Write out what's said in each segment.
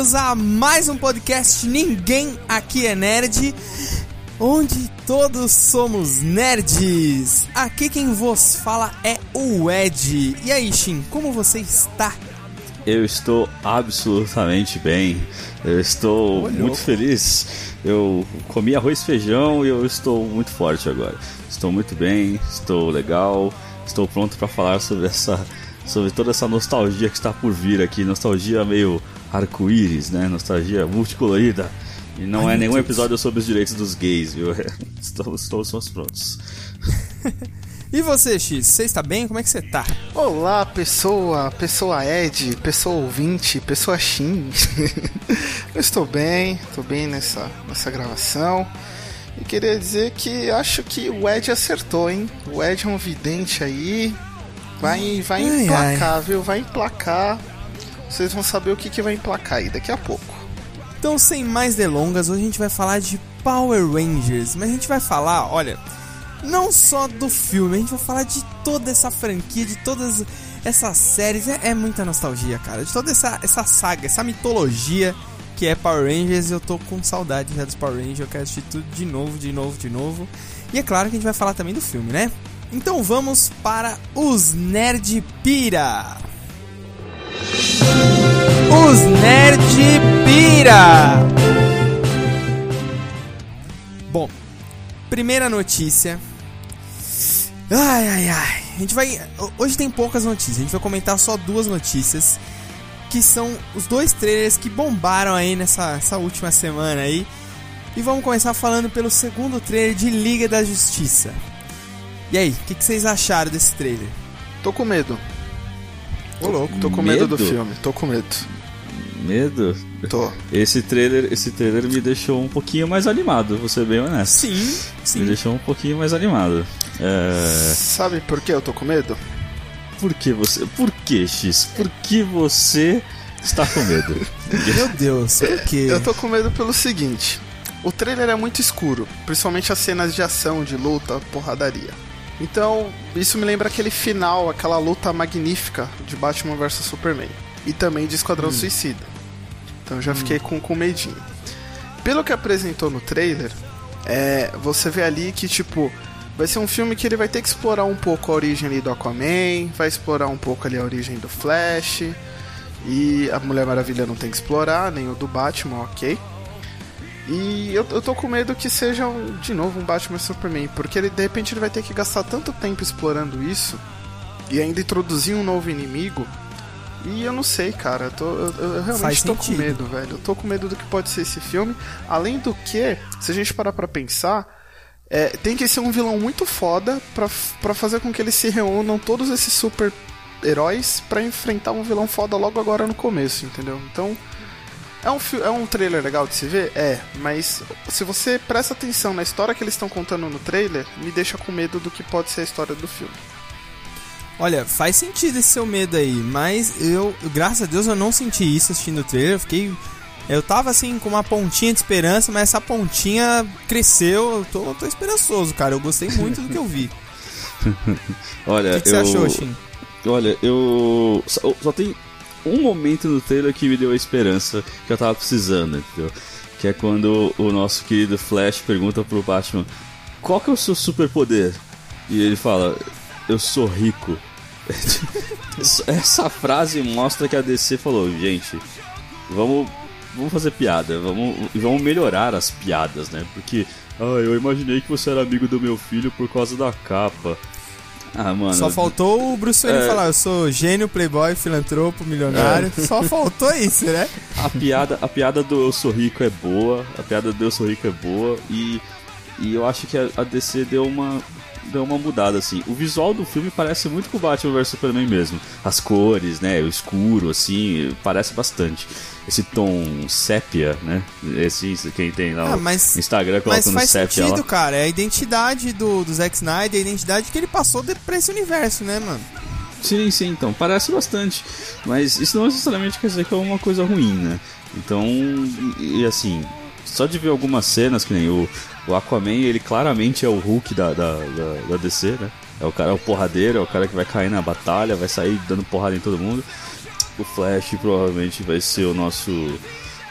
bem-vindos a mais um podcast Ninguém Aqui é Nerd, onde todos somos nerds. Aqui quem vos fala é o Ed. E aí, Shin, como você está? Eu estou absolutamente bem. Eu estou Ô, muito feliz. Eu comi arroz e feijão e eu estou muito forte agora. Estou muito bem, estou legal, estou pronto para falar sobre essa sobre toda essa nostalgia que está por vir aqui, nostalgia meio arco-íris, né? Nostalgia multicolorida. E não Ai, é nenhum Deus. episódio sobre os direitos dos gays, viu? Estamos, estamos prontos. E você, X, você está bem? Como é que você tá? Olá, pessoa, pessoa Ed, pessoa ouvinte, pessoa Shin. Eu estou bem, estou bem nessa, nessa gravação. E queria dizer que acho que o Ed acertou, hein? O Ed é um vidente aí. Vai, vai Ai, emplacar, viu? Vai emplacar. Vocês vão saber o que, que vai emplacar aí daqui a pouco. Então, sem mais delongas, hoje a gente vai falar de Power Rangers, mas a gente vai falar, olha, não só do filme, a gente vai falar de toda essa franquia, de todas essas séries, é, é muita nostalgia, cara, de toda essa, essa saga, essa mitologia que é Power Rangers, eu tô com saudade já dos Power Rangers, eu quero assistir tudo de novo, de novo, de novo. E é claro que a gente vai falar também do filme, né? Então vamos para os Nerd Pira. Os Nerd Pira. Bom, primeira notícia. Ai, ai, ai. A gente vai. Hoje tem poucas notícias. A gente vai comentar só duas notícias. Que são os dois trailers que bombaram aí nessa essa última semana aí. E vamos começar falando pelo segundo trailer de Liga da Justiça. E aí, o que, que vocês acharam desse trailer? Tô com medo. Ô, louco. Tô com medo, do Medo? filme, tô com medo. Medo? Tô. Esse trailer, esse trailer me deixou um pouquinho mais animado, vou ser bem honesto. Sim, Me sim. deixou um pouquinho mais animado. É... Sabe por que eu tô com medo? Por que você. Por que, X? Por que você está com medo? Meu Deus, por quê? Eu tô com medo pelo seguinte: o trailer é muito escuro, principalmente as cenas de ação, de luta, porradaria. Então, isso me lembra aquele final, aquela luta magnífica de Batman vs Superman. E também de Esquadrão Suicida. Então já fiquei com, com medinho. Pelo que apresentou no trailer, é, você vê ali que, tipo, vai ser um filme que ele vai ter que explorar um pouco a origem ali do Aquaman, vai explorar um pouco ali a origem do Flash, e a Mulher Maravilha não tem que explorar, nem o do Batman, ok. E eu, eu tô com medo que seja, um- de novo, um Batman Superman, porque ele, de repente ele vai ter que gastar tanto tempo explorando isso, e ainda introduzir um novo inimigo, e eu não sei, cara, eu, tô, eu, eu realmente Faz tô sentido. com medo, velho. Eu tô com medo do que pode ser esse filme. Além do que, se a gente parar pra pensar, é, tem que ser um vilão muito foda pra, pra fazer com que eles se reúnam todos esses super heróis pra enfrentar um vilão foda logo agora no começo, entendeu? Então, é um, é um trailer legal de se ver? É, mas se você presta atenção na história que eles estão contando no trailer, me deixa com medo do que pode ser a história do filme. Olha, faz sentido esse seu medo aí, mas eu, graças a Deus, eu não senti isso assistindo o trailer. Eu fiquei. Eu tava assim com uma pontinha de esperança, mas essa pontinha cresceu. Eu tô, tô esperançoso, cara. Eu gostei muito do que eu vi. Olha, O que, que você eu... achou, Shin? Olha, eu. Só, só tem um momento no trailer que me deu a esperança que eu tava precisando, entendeu? Que é quando o nosso querido Flash pergunta pro Batman qual que é o seu superpoder? E ele fala, eu sou rico. Essa frase mostra que a DC falou, gente, vamos, vamos fazer piada, vamos, vamos melhorar as piadas, né? Porque, ah, eu imaginei que você era amigo do meu filho por causa da capa. Ah, mano. Só faltou o Bruce Wayne É. falar: eu sou gênio, playboy, filantropo, milionário. Só faltou isso, né? A piada, a piada do Eu Sou Rico é boa, a piada do Eu Sou Rico é boa e, e eu acho que a, a DC deu uma, deu uma mudada assim. O visual do filme parece muito com o Batman vs Superman mesmo. As cores, né, o escuro assim, parece bastante. Esse tom sépia, né? Esse quem tem lá Ah, no mas- Instagram coloca Mas no faz sépia sentido, lá. cara. É a identidade do, do Zack Snyder, a identidade que ele passou de, pra esse universo, né, mano? Sim, sim, então, parece bastante. Mas isso não necessariamente quer dizer que é uma coisa ruim, né? Então, e, e assim, só de ver algumas cenas, que nem o, o Aquaman, ele claramente é o Hulk da, da, da, da DC, né? É o cara, é o porradeiro, é o cara que vai cair na batalha, vai sair dando porrada em todo mundo. O Flash provavelmente vai ser o nosso.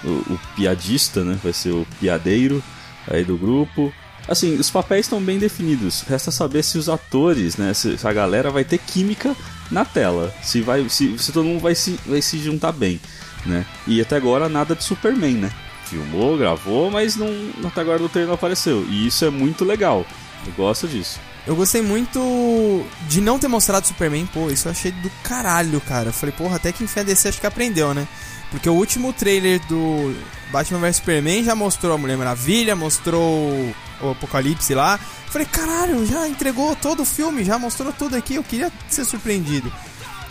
O, o piadista, né? Vai ser o piadeiro aí do grupo. Assim, os papéis estão bem definidos. Resta saber se os atores, né? Se, se, a galera vai ter química na tela. Se, vai, se, se todo mundo vai se, vai se juntar bem, né? E até agora nada de Superman, né? Filmou, gravou, mas não, até agora no trailer não apareceu. E isso é muito legal. Eu gosto disso. Eu gostei muito de não ter mostrado Superman, pô, isso eu achei do caralho, cara. Eu falei, porra, até que enfim a DC acho que aprendeu, né? Porque o último trailer do Batman vs Superman já mostrou a Mulher Maravilha, mostrou o Apocalipse lá. Eu falei, caralho, já entregou todo o filme, já mostrou tudo aqui, eu queria ser surpreendido.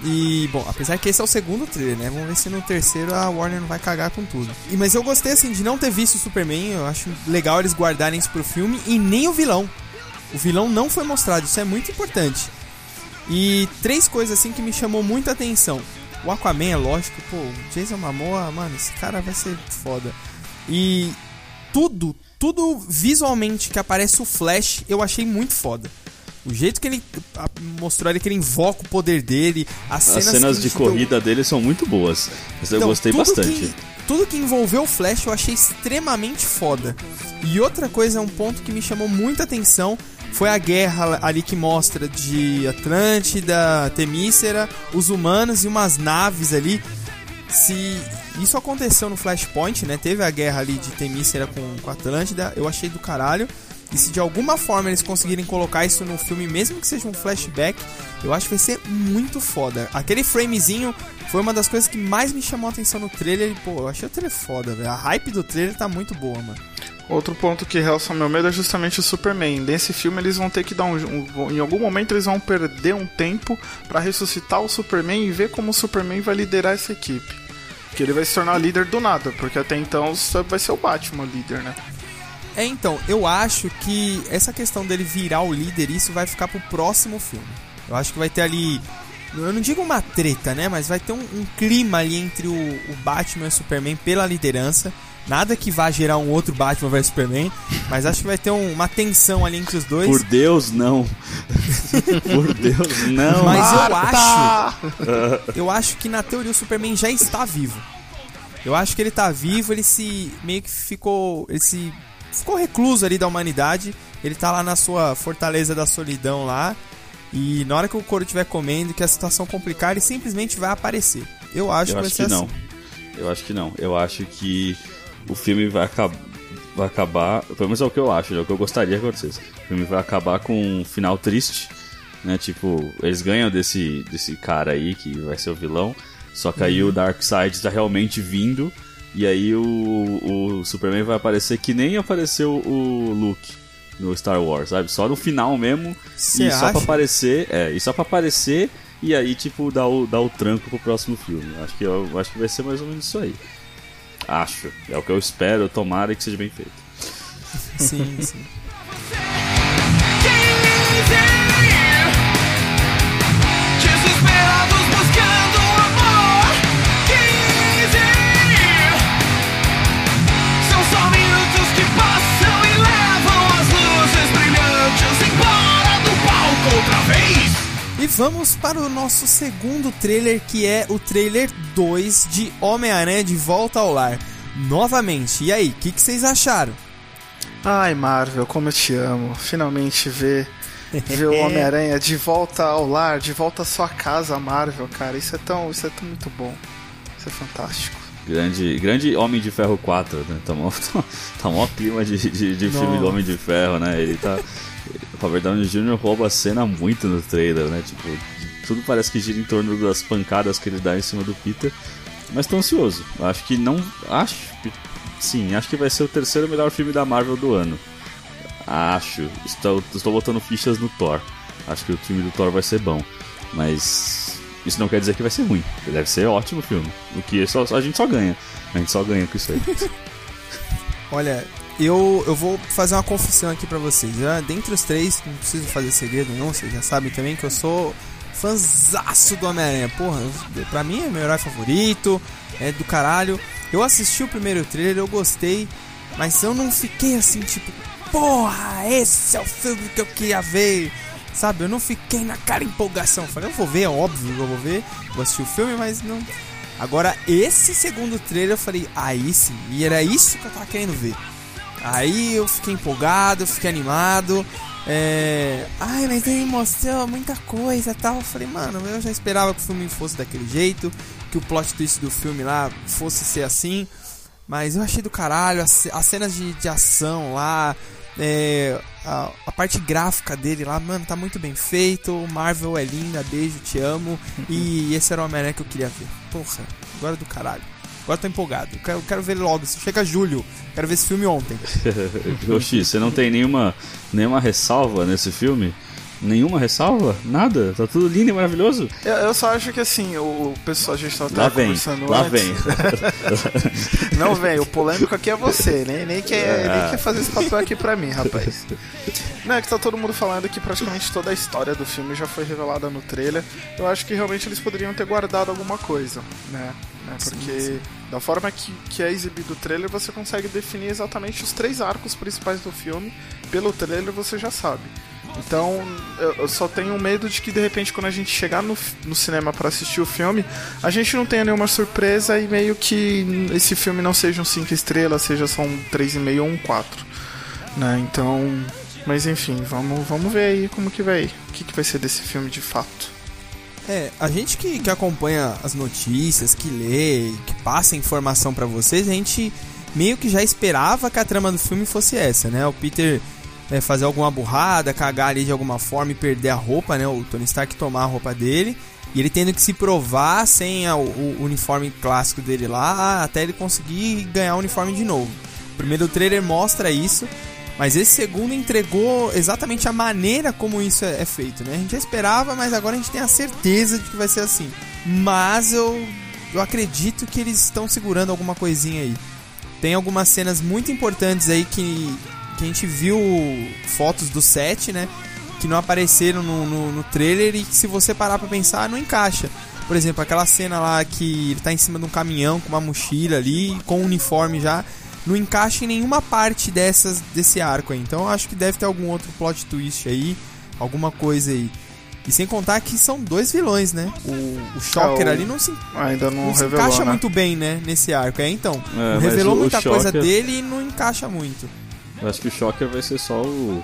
E, bom, apesar que esse é o segundo trailer, né? Vamos ver se no terceiro a Warner não vai cagar com tudo. E, mas eu gostei, assim, de não ter visto o Superman. Eu acho legal eles guardarem isso pro filme. E nem o vilão. O vilão não foi mostrado, isso é muito importante. E três coisas, assim, que me chamou muita atenção. O Aquaman, é lógico, pô, o Jason Momoa, mano, esse cara vai ser foda. E tudo, tudo visualmente que aparece o Flash, eu achei muito foda. O jeito que ele mostrou ali que ele invoca o poder dele, as cenas, as cenas de corrida deu... dele são muito boas. Então, eu gostei bastante. Que, tudo que envolveu o Flash eu achei extremamente foda. E outra coisa, um ponto que me chamou muita atenção foi a guerra ali que mostra de Atlântida, Temícera, os humanos e umas naves ali. Se isso aconteceu no Flashpoint, né? Teve a guerra ali de Temícera com, com Atlântida, eu achei do caralho. E se de alguma forma eles conseguirem colocar isso no filme, mesmo que seja um flashback, eu acho que vai ser muito foda. Aquele framezinho foi uma das coisas que mais me chamou a atenção no trailer. E, pô, eu achei o trailer foda, velho. A hype do trailer tá muito boa, mano. Outro ponto que realça meu medo é justamente o Superman. Nesse filme eles vão ter que dar um, um em algum momento eles vão perder um tempo para ressuscitar o Superman e ver como o Superman vai liderar essa equipe. Que ele vai se tornar líder do nada, porque até então vai ser o Batman líder, né? É, então, eu acho que essa questão dele virar o líder, isso vai ficar pro próximo filme. Eu acho que vai ter ali. Eu não digo uma treta, né? Mas vai ter um, um clima ali entre o, o, Batman e o Superman pela liderança. Nada que vá gerar um outro Batman vs Superman, mas acho que vai ter um, uma tensão ali entre os dois. Por Deus, não. Por Deus, não. Mas eu acho. Eu acho que na teoria o Superman já está vivo. Eu acho que ele está vivo, ele se meio que ficou, ele se ficou recluso ali da humanidade. Ele tá lá na sua fortaleza da solidão lá. E na hora que o couro estiver comendo, que a situação complicar, ele simplesmente vai aparecer. Eu acho eu que vai acho ser que assim. Não. Eu acho que não. Eu acho que o filme vai acabar. Vai acabar. Pelo menos é o que eu acho, é o que eu gostaria que acontecesse. O filme vai acabar com um final triste. Né? Tipo, eles ganham desse, desse cara aí que vai ser o vilão. Só que aí uhum. o Darkseid está realmente vindo e aí o, o Superman vai aparecer que nem apareceu o Luke no Star Wars, sabe? Só no final mesmo. Cê e acha? só pra aparecer. É, e só pra aparecer e aí, tipo, dar o, dar o tranco pro próximo filme. Acho que, eu, acho que vai ser mais ou menos isso aí. Acho. É o que eu espero, tomara que seja bem feito. Sim, sim. vamos para o nosso segundo trailer, que é o trailer 2 de Homem-Aranha de Volta ao Lar. Novamente, e aí, o que, que, vocês acharam? Ai, Marvel, como eu te amo. Finalmente ver, ver o Homem-Aranha de volta ao lar, de volta à sua casa, Marvel, cara. Isso é tão, isso é tão muito bom. Isso é fantástico. Grande, grande Homem de Ferro 4, né? Tá mó, tá mó clima de, de, de filme do Homem de Ferro, né? Ele tá. O Robert Downey Jr. rouba a cena muito no trailer, né? Tipo, tudo parece que gira em torno das pancadas que ele dá em cima do Peter. Mas tô ansioso. Acho que não. Acho. Sim, acho que vai ser o terceiro melhor filme da Marvel do ano. Acho. Estou, estou botando fichas no Thor. Acho que o filme do Thor vai ser bom. Mas isso não quer dizer que vai ser ruim. Deve ser ótimo filme. O que só, a gente só ganha. A gente só ganha com isso aí. Olha, eu, eu vou fazer uma confissão aqui para vocês. Já, dentre os três, não preciso fazer segredo não, vocês já sabem também que eu sou fãzaço do Homem-Aranha. Porra, pra mim é meu herói favorito, é do caralho. Eu assisti o primeiro trailer, eu gostei, mas eu não fiquei assim, tipo, porra, esse é o filme que eu queria ver. Sabe, eu não fiquei naquela empolgação. Falei, eu vou ver, é óbvio que eu vou ver, vou assistir o filme, mas não. Agora, esse segundo trailer eu falei, aí sim, e era isso que eu tava querendo ver. Aí eu fiquei empolgado, fiquei animado. É... Ai, mas ele mostrou muita coisa tal. Eu falei, mano, eu já esperava que o filme fosse daquele jeito, que o plot twist do filme lá fosse ser assim. Mas eu achei do caralho, as, as cenas de, de ação lá, é, a, a, parte gráfica dele lá, mano, tá muito bem feito. Marvel é linda, beijo, te amo. E esse era o Homem-Aranha que eu queria ver. Porra, agora do caralho. Agora tô empolgado. Eu quero, quero ver logo. Se chega julho, quero ver esse filme ontem. Oxi, você não tem nenhuma, nenhuma ressalva nesse filme? Nenhuma ressalva? Nada? Tá tudo lindo e maravilhoso? Eu, eu só acho que assim, o pessoal, a gente tá lá vem, conversando lá antes. vem. Não vem, o polêmico aqui é você, nem, nem, quer, Ah. nem quer fazer esse papel aqui pra mim, rapaz. Não, é que tá todo mundo falando que praticamente toda a história do filme já foi revelada no trailer. Eu acho que realmente eles poderiam ter guardado alguma coisa, né? né? Porque da forma que, que é exibido o trailer, você consegue definir exatamente os três arcos principais do filme. Pelo trailer você já sabe. Então, eu, só tenho medo de que de repente quando a gente chegar no, no cinema para assistir o filme, a gente não tenha nenhuma surpresa e meio que esse filme não seja um 5 estrelas, seja só um 3,5 ou um 4. Né? Então, mas enfim, vamos, vamos ver aí como que vai, o que, que vai ser desse filme de fato. É, a gente que, que acompanha as notícias, que lê, que passa informação pra vocês, a gente meio que já esperava que a trama do filme fosse essa, né? O Peter é, fazer alguma burrada, cagar ali de alguma forma e perder a roupa, né? O Tony Stark tomar a roupa dele. E ele tendo que se provar sem a- o, o uniforme clássico dele lá, até ele conseguir ganhar o uniforme de novo. O primeiro trailer mostra isso, mas esse segundo entregou exatamente a maneira como isso é, é feito, né? A gente já esperava, mas agora a gente tem a certeza de que vai ser assim. Mas eu, eu acredito que eles estão segurando alguma coisinha aí. Tem algumas cenas muito importantes aí que, que a gente viu fotos do set, né? Que não apareceram no, no, no trailer e que se você parar pra pensar, não encaixa. Por exemplo, aquela cena lá que ele tá em cima de um caminhão com uma mochila ali, com um uniforme já, não encaixa em nenhuma parte dessas desse arco aí. Então eu acho que deve ter algum outro plot twist aí, alguma coisa aí. E sem contar que são dois vilões, né? O, o Shocker É, o- ali não se, Ainda não, não se revelou, encaixa né? muito bem, né? Nesse arco. É, então. É, não revelou o- muita coisa Shocker- dele e não encaixa muito. Eu acho que o Shocker vai ser só o,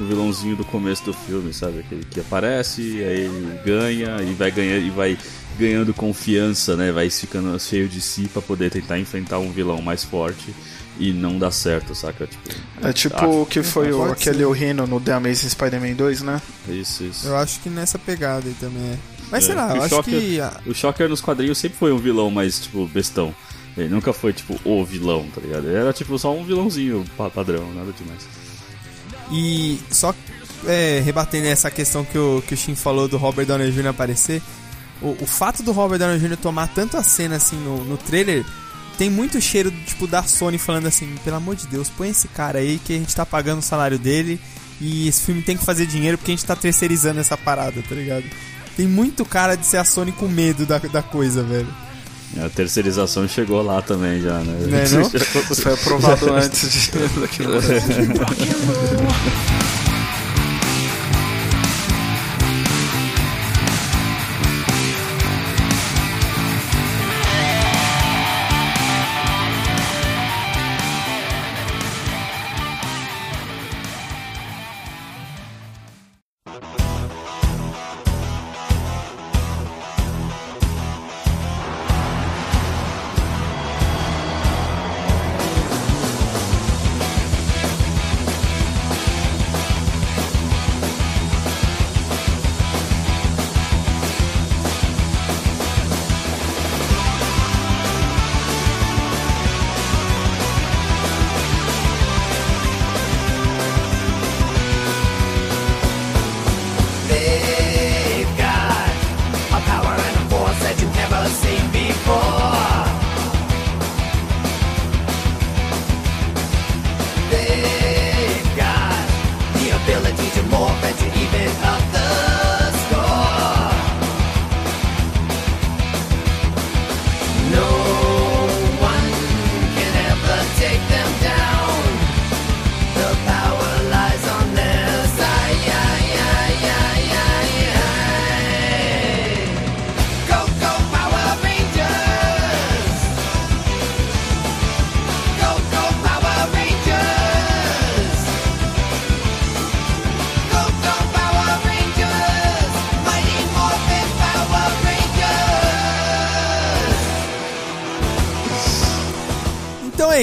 o vilãozinho do começo do filme, sabe? Aquele que aparece, aí ele ganha e vai ganhar e vai ganhando confiança, né? Vai ficando cheio de si pra poder tentar enfrentar um vilão mais forte e não dá certo, saca? Tipo, É tipo ah, o que foi o, aquele o Rhino no The Amazing Spider-Man 2, né? isso, isso. Eu acho que nessa pegada aí também é. Mas É, sei lá, eu acho Shocker- que. O Shocker nos quadrinhos sempre foi um vilão mais, tipo, bestão. Ele nunca foi, tipo, o vilão, tá ligado? Ele era, tipo, só um vilãozinho pa- padrão, nada demais. E só é, rebatendo essa questão que o, que o Shin falou do Robert Downey Jr. aparecer, o, o fato do Robert Downey Jr. tomar tanto a cena assim no, no trailer tem muito cheiro tipo da Sony falando assim, pelo amor de Deus, põe esse cara aí que a gente tá pagando o salário dele e esse filme tem que fazer dinheiro porque a gente tá terceirizando essa parada, tá ligado? Tem muito cara de ser a Sony com medo da, da coisa, velho. A terceirização chegou lá também já, né? Não é não? Isso foi aprovado antes de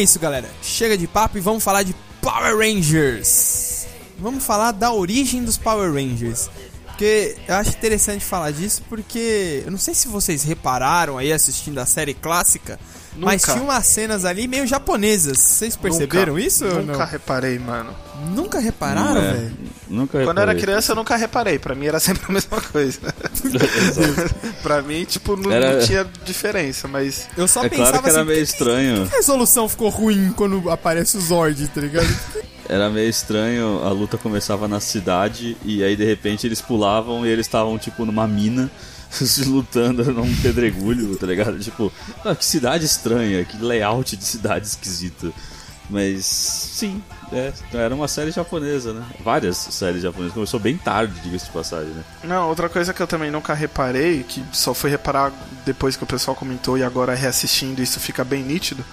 é isso, galera. Chega de papo e vamos falar de Power Rangers. Vamos falar da origem dos Power Rangers. Porque eu acho interessante falar disso porque eu não sei se vocês repararam aí assistindo a série clássica, Nunca. mas tinha umas cenas ali meio japonesas. Vocês perceberam Nunca- isso? ou Nunca não? reparei, mano. Nunca repararam, é. velho? Nunca Quando eu era reparei. criança eu nunca reparei. Pra mim era sempre a mesma coisa. pra mim, tipo, não, Era- não tinha diferença, mas. Eu só É pensava claro que era assim, meio estranho. que a resolução ficou ruim quando aparece o Zord, tá ligado? Era meio estranho, a luta começava na cidade e aí de repente eles pulavam e eles estavam tipo numa mina se lutando num pedregulho, tá ligado? Tipo, ah, que cidade estranha, que layout de cidade esquisito. Mas sim, é, era uma série japonesa, né? Várias séries japonesas. Começou bem tarde, diga-se de passagem, né? Não, outra coisa que eu também nunca reparei, que só fui reparar depois que o pessoal comentou e agora reassistindo isso fica bem nítido,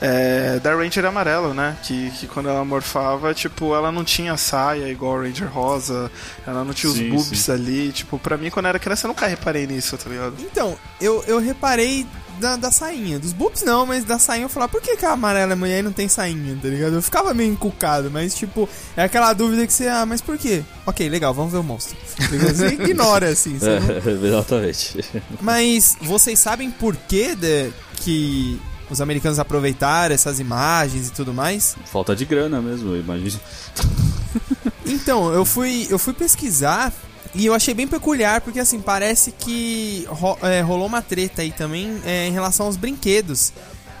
é da Ranger amarelo, né? Que, que quando ela morfava, tipo, ela não tinha saia igual a Ranger rosa, ela não tinha os Sim, boobs sim. ali. Tipo, pra mim, quando eu era criança, eu nunca reparei nisso, tá ligado? Então, eu, eu reparei da, da sainha. Dos boobs não, mas da sainha eu falava, por que, que a amarela é mulher e não tem sainha, tá ligado? Eu ficava meio encucado, mas tipo, é aquela dúvida que você, ah, mas por quê? Ok, legal, vamos ver o monstro. Você ignora, assim. Você não- É, exatamente. Mas vocês sabem por que de- que os americanos aproveitaram essas imagens e tudo mais? Falta de grana mesmo, imagina. Então, eu fui, eu fui pesquisar e eu achei bem peculiar, porque assim, parece que ro- é, rolou uma treta aí também é, em relação aos brinquedos.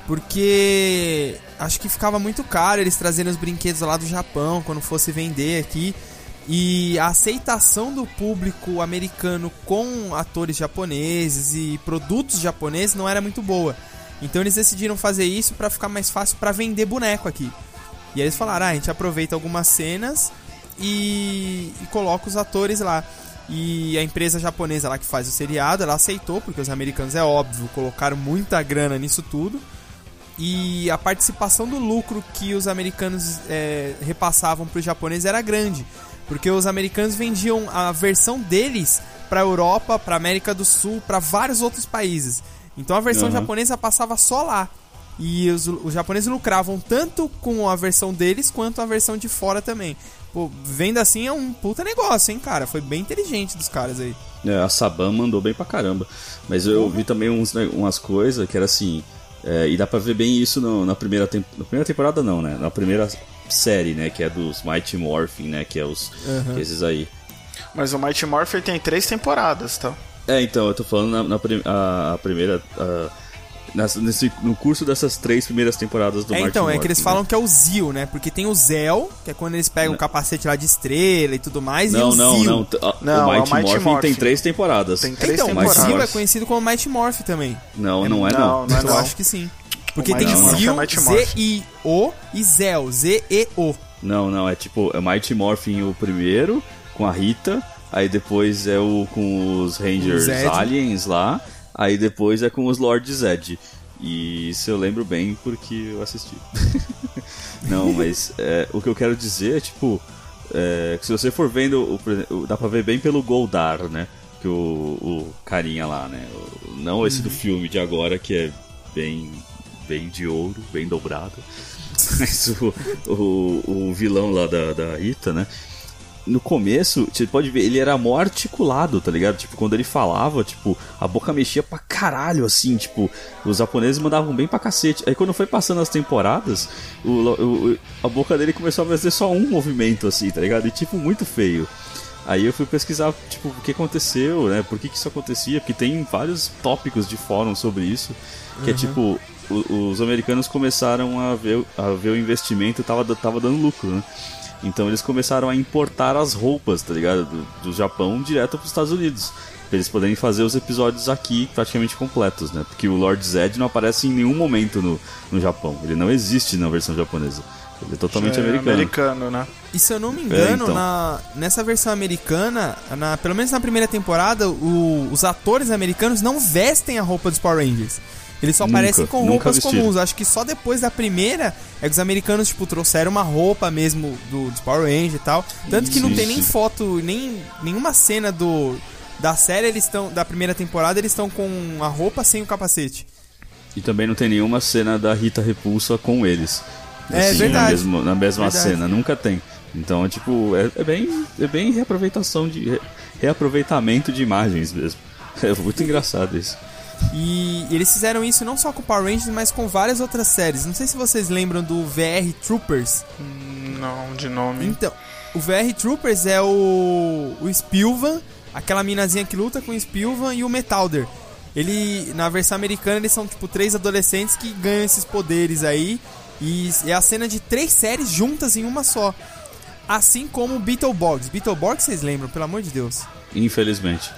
Porque acho que ficava muito caro eles trazerem os brinquedos lá do Japão quando fosse vender aqui. E a aceitação do público americano com atores japoneses e produtos japoneses não era muito boa. Então eles decidiram fazer isso pra ficar mais fácil pra vender boneco aqui. E aí eles falaram: ah, a gente aproveita algumas cenas e, e coloca os atores lá. E a empresa japonesa lá que faz o seriado, ela aceitou, porque os americanos, é óbvio, colocaram muita grana nisso tudo. E a participação do lucro que os americanos é, repassavam para os japoneses era grande. Porque os americanos vendiam a versão deles para Europa, para América do Sul, para vários outros países. Então a versão Uhum. japonesa passava só lá. E os, os japoneses lucravam tanto com a versão deles quanto a versão de fora também. Pô, vendo assim é um puta negócio, hein, cara? Foi bem inteligente dos caras aí. É, a Saban mandou bem pra caramba. Mas eu vi também uns, né, umas coisas que era assim. é, e dá pra ver bem isso no- na, primeira tem- na primeira temporada, não, né? Na primeira série, né? Que é dos Mighty Morphin, né? Que é os. Uhum. que é esses aí. Mas o Mighty Morphin tem três temporadas, tá? É, então, eu tô falando na, na prim- a, a primeira. a- nesse, no curso dessas três primeiras temporadas do é, Mighty então, é que Morphin, eles né? falam que é o Zio, né? Porque tem o Zel, que é quando eles pegam o capacete lá de estrela e tudo mais, e Não, o não, Zio. não. a- Não, o é o Mighty, Mighty Morphin, Morphin. tem três temporadas. Tem três Então, o temporadas. Zio é Morphin. conhecido como Mighty Morph também. Não, não é Não, não. não é eu acho que sim. Porque O tem Mighty Zio, é Mighty Morph. Z-I-O e Zel, Z-E-O. Não, não, é tipo, é Mighty Morphin o primeiro, com a Rita, aí depois é o com os Rangers Zed. Aliens lá, aí depois é com os Lord Zed. E isso eu lembro bem porque eu assisti. não, mas é, o que eu quero dizer é, tipo, é, se você for vendo, o, dá pra ver bem pelo Goldar, né? Que o, o carinha lá, né? O- Não esse do filme de agora, que é bem, bem de ouro, bem dobrado. Mas o, o, o vilão lá da, da Rita, né? No começo, você pode ver, ele era mó articulado, tá ligado? Tipo, quando ele falava, tipo, a boca mexia pra caralho, assim, tipo, os japoneses mandavam bem pra cacete. Aí quando foi passando as temporadas, o, o- a boca dele começou a fazer só um movimento, assim, tá ligado? E tipo, muito feio. Aí eu fui pesquisar, tipo, o que aconteceu, né? Por que, que isso acontecia? Porque tem vários tópicos de fórum sobre isso. Que é tipo, o- os americanos começaram a ver, a ver o investimento tava, tava dando lucro, né? Então eles começaram a importar as roupas, tá ligado? Do, do Japão direto pros Estados Unidos. Pra eles poderem fazer os episódios aqui praticamente completos, né? Porque o Lord Zed não aparece em nenhum momento no, no Japão. Ele não existe na versão japonesa. Ele é totalmente É americano. americano, né? E se eu não me engano, É, então. na, nessa versão americana, na, pelo menos na primeira temporada, o- os atores americanos não vestem a roupa dos Power Rangers. Eles só Nunca, aparecem com roupas comuns. Acho que só depois da primeira é que os americanos, tipo, trouxeram uma roupa mesmo do, dos Power Rangers e tal. Tanto que não tem nem foto, nem nenhuma cena do da série, eles estão da primeira temporada, eles estão com a roupa sem o capacete. E também não tem nenhuma cena da Rita Repulsa com eles. É Assim, verdade. Na mesma, na mesma Verdade. cena, nunca tem. Então, tipo, é, é bem, é bem reaproveitação de. re- reaproveitamento de imagens mesmo. É muito engraçado isso. E eles fizeram isso não só com Power Rangers, mas com várias outras séries. Não sei se vocês lembram do VR Troopers. Não, de nome. Então, o VR Troopers é o, o Spilvan, aquela minazinha que luta com o Spilvan e o Metalder. Ele, na versão americana, eles são tipo três adolescentes que ganham esses poderes aí. E é a cena de três séries juntas em uma só. Assim como o Beetleborgs. Beetleborgs vocês lembram, pelo amor de Deus. Infelizmente.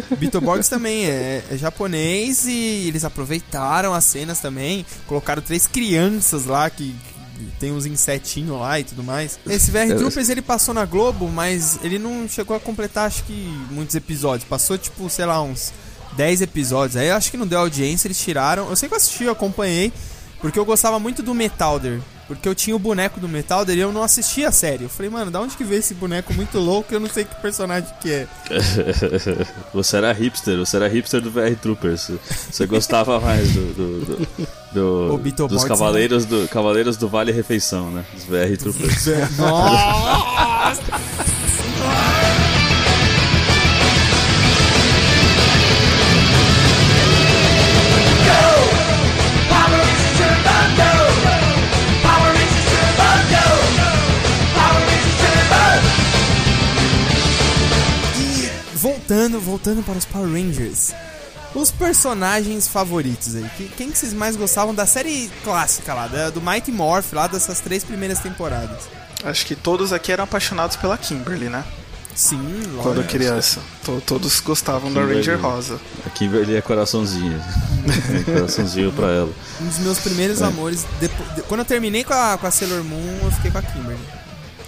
Beetleborgs também é, é japonês e eles aproveitaram as cenas também. Colocaram três crianças lá que, que tem uns insetinhos lá e tudo mais. Esse VR Eu- Troopers ele passou na Globo, mas ele não chegou a completar acho que muitos episódios. Passou tipo, sei lá, uns 10 episódios. Aí eu acho que não deu audiência, eles tiraram. Eu sei que eu assisti, eu acompanhei, porque eu gostava muito do Metalder. Porque eu tinha o boneco do Metalder e eu não assistia a série. Eu falei, mano, da onde que veio esse boneco muito louco? Eu não sei que personagem que é. Você era hipster, você era hipster do VR Troopers. Você gostava mais do. do, do- do- dos cavaleiros do, cavaleiros do Vale Refeição, né? Os VR Troopers. Nossa! voltando, voltando para os Power Rangers. Os personagens favoritos aí. Que- Quem que vocês mais gostavam da série clássica lá, da- do Mighty Morph, lá dessas três primeiras temporadas? Acho que todos aqui eram apaixonados pela Kimberly, né? Sim, Quando lógico. criança. To- todos gostavam da Kimberly. Ranger Rosa. A Kimberly é coraçãozinho. coraçãozinho pra ela. Um dos meus primeiros É. amores. Depo- de- quando eu terminei com a, com a Sailor Moon, eu fiquei com a Kimberly.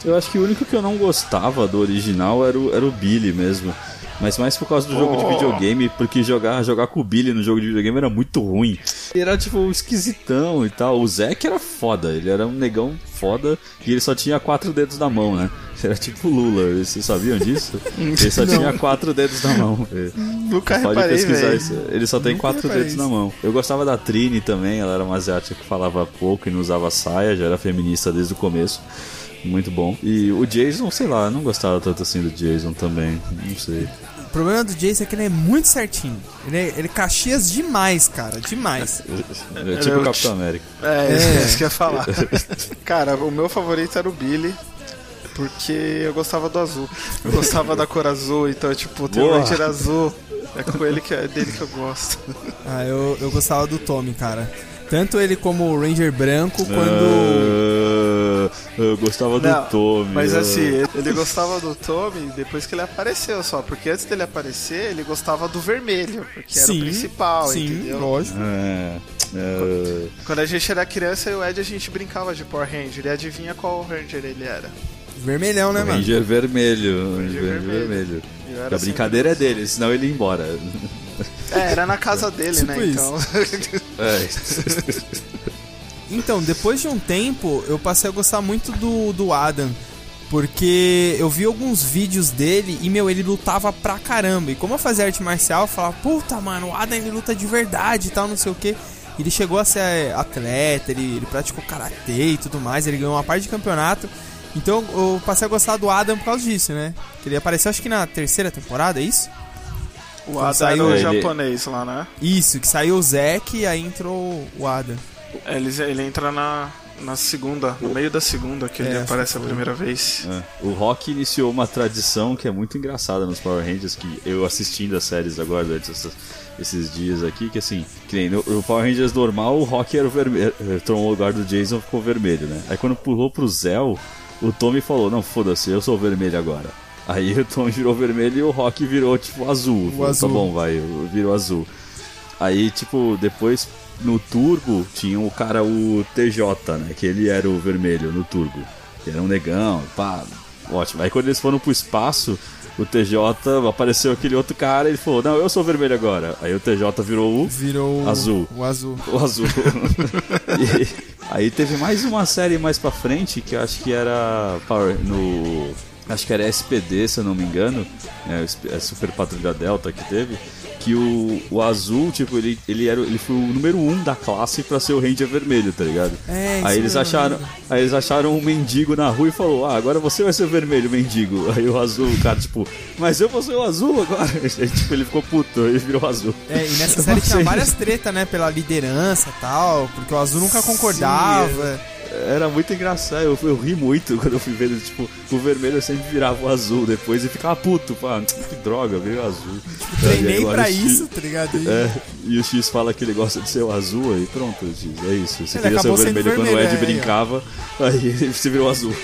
Eu acho que o único que eu não gostava do original era o, era o Billy mesmo. Mas mais por causa do jogo de Oh. videogame, porque jogar, jogar com o Billy no jogo de videogame era muito ruim. Ele era tipo esquisitão e tal. O Zack era foda, ele era um negão foda e ele só tinha quatro dedos na mão, né? Era tipo Lula, vocês sabiam disso? Ele só tinha quatro dedos na mão. Nunca Pode reparei, pesquisar velho. isso. Ele só tem Nunca quatro dedos isso. na mão. Eu gostava da Trini também, ela era uma asiática que falava pouco e não usava saia, já era feminista desde o começo. Muito bom. E o Jason, sei lá, eu não gostava tanto assim do Jason também. Não sei. O problema do Jason é que ele é muito certinho. Ele é, ele é Caxias demais, cara. Demais. É tipo o Capitão América. É, É. isso que eu ia falar. Cara, o meu favorito era o Billy. Porque eu gostava do azul. Eu gostava da cor azul, então, tipo, tem o. Ranger azul. É com ele que é dele que eu gosto. Ah, eu, eu gostava do Tommy, cara. Tanto ele como o Ranger branco, quando. Ah, eu gostava do Não, Tommy. Mas ah. assim, ele gostava do Tommy depois que ele apareceu só. Porque antes dele aparecer, ele gostava do vermelho. Porque era o principal, sim, entendeu? lógico. É, é, Quando a gente era criança, eu e o Ed a gente brincava de Power Ranger. E adivinha qual Ranger ele era? Vermelhão, né, mano? Ranger vermelho. Ranger Ranger vermelho. vermelho. Eu era A brincadeira é dele, senão ele ia embora. É, era na casa dele, Tipo né? isso. Então. É. Então, depois de um tempo, eu passei a gostar muito do, do Adam. Porque eu vi alguns vídeos dele e, meu, ele lutava pra caramba. E como eu fazia arte marcial, eu falava, puta, mano, o Adam ele luta de verdade e tal, não sei o que. Ele chegou a ser atleta, ele, ele praticou karatê e tudo mais, ele ganhou uma parte de campeonato. Então eu passei a gostar do Adam por causa disso, né? Que ele apareceu acho que na terceira temporada, é isso? o Adam saiu era o ele- japonês lá, né? Isso, que saiu o Zack e aí entrou o Adam. Ele, ele entra na, na segunda, no meio da segunda que É, ele aparece a primeira vez. É. O Rock iniciou uma tradição que é muito engraçada nos Power Rangers, que eu assistindo as séries agora durante essas- esses dias aqui, que assim, que nem no, no Power Rangers normal, o Rock era o vermelho, eh, tomou o lugar do Jason ficou vermelho, né? Aí quando pulou pro Zell, o Tommy falou, não, foda-se, eu sou o vermelho agora. Aí o Tommy virou vermelho e o Rock virou, tipo, azul. Falou, azul. Tá bom, vai, virou azul. Aí, tipo, depois no Turbo tinha o cara, o TJ, né? Que ele era o vermelho no Turbo. Que era um negão, pá, ótimo. Aí quando eles foram pro espaço, o TJ apareceu aquele outro cara e ele falou: Não, eu sou vermelho agora. Aí o TJ virou o, Virou Azul. o azul. o azul. E aí teve mais uma série mais pra frente que eu acho que era Power- no. Acho que era SPD, se eu não me engano. É, é Super Patrulha Delta que teve. Que o, o azul, tipo, ele, ele, era, ele foi o número um da classe pra ser o Ranger vermelho, tá ligado? É, isso aí eles acharam, aí eles acharam um mendigo na rua e falou: "Ah, agora você vai ser o vermelho, mendigo". Aí o azul, o cara tipo: "Mas eu vou ser o azul agora". Aí, tipo, ele ficou puto e virou azul. É, e nessa série tinha Sim. várias tretas, né? Pela liderança e tal, porque o Azul nunca concordava. Era muito engraçado, eu, eu ri muito quando eu fui vendo, tipo, o vermelho sempre virava o azul depois e ficava puto, pá, que droga, veio azul. Treinei Aí agora pra X- isso, tá ligado? E- É, e o X fala que ele gosta de ser o azul, aí pronto, X, é isso. Você Ele queria ser o sendo vermelho quando o vermelho, Ed é, brincava, aí ele se virou azul.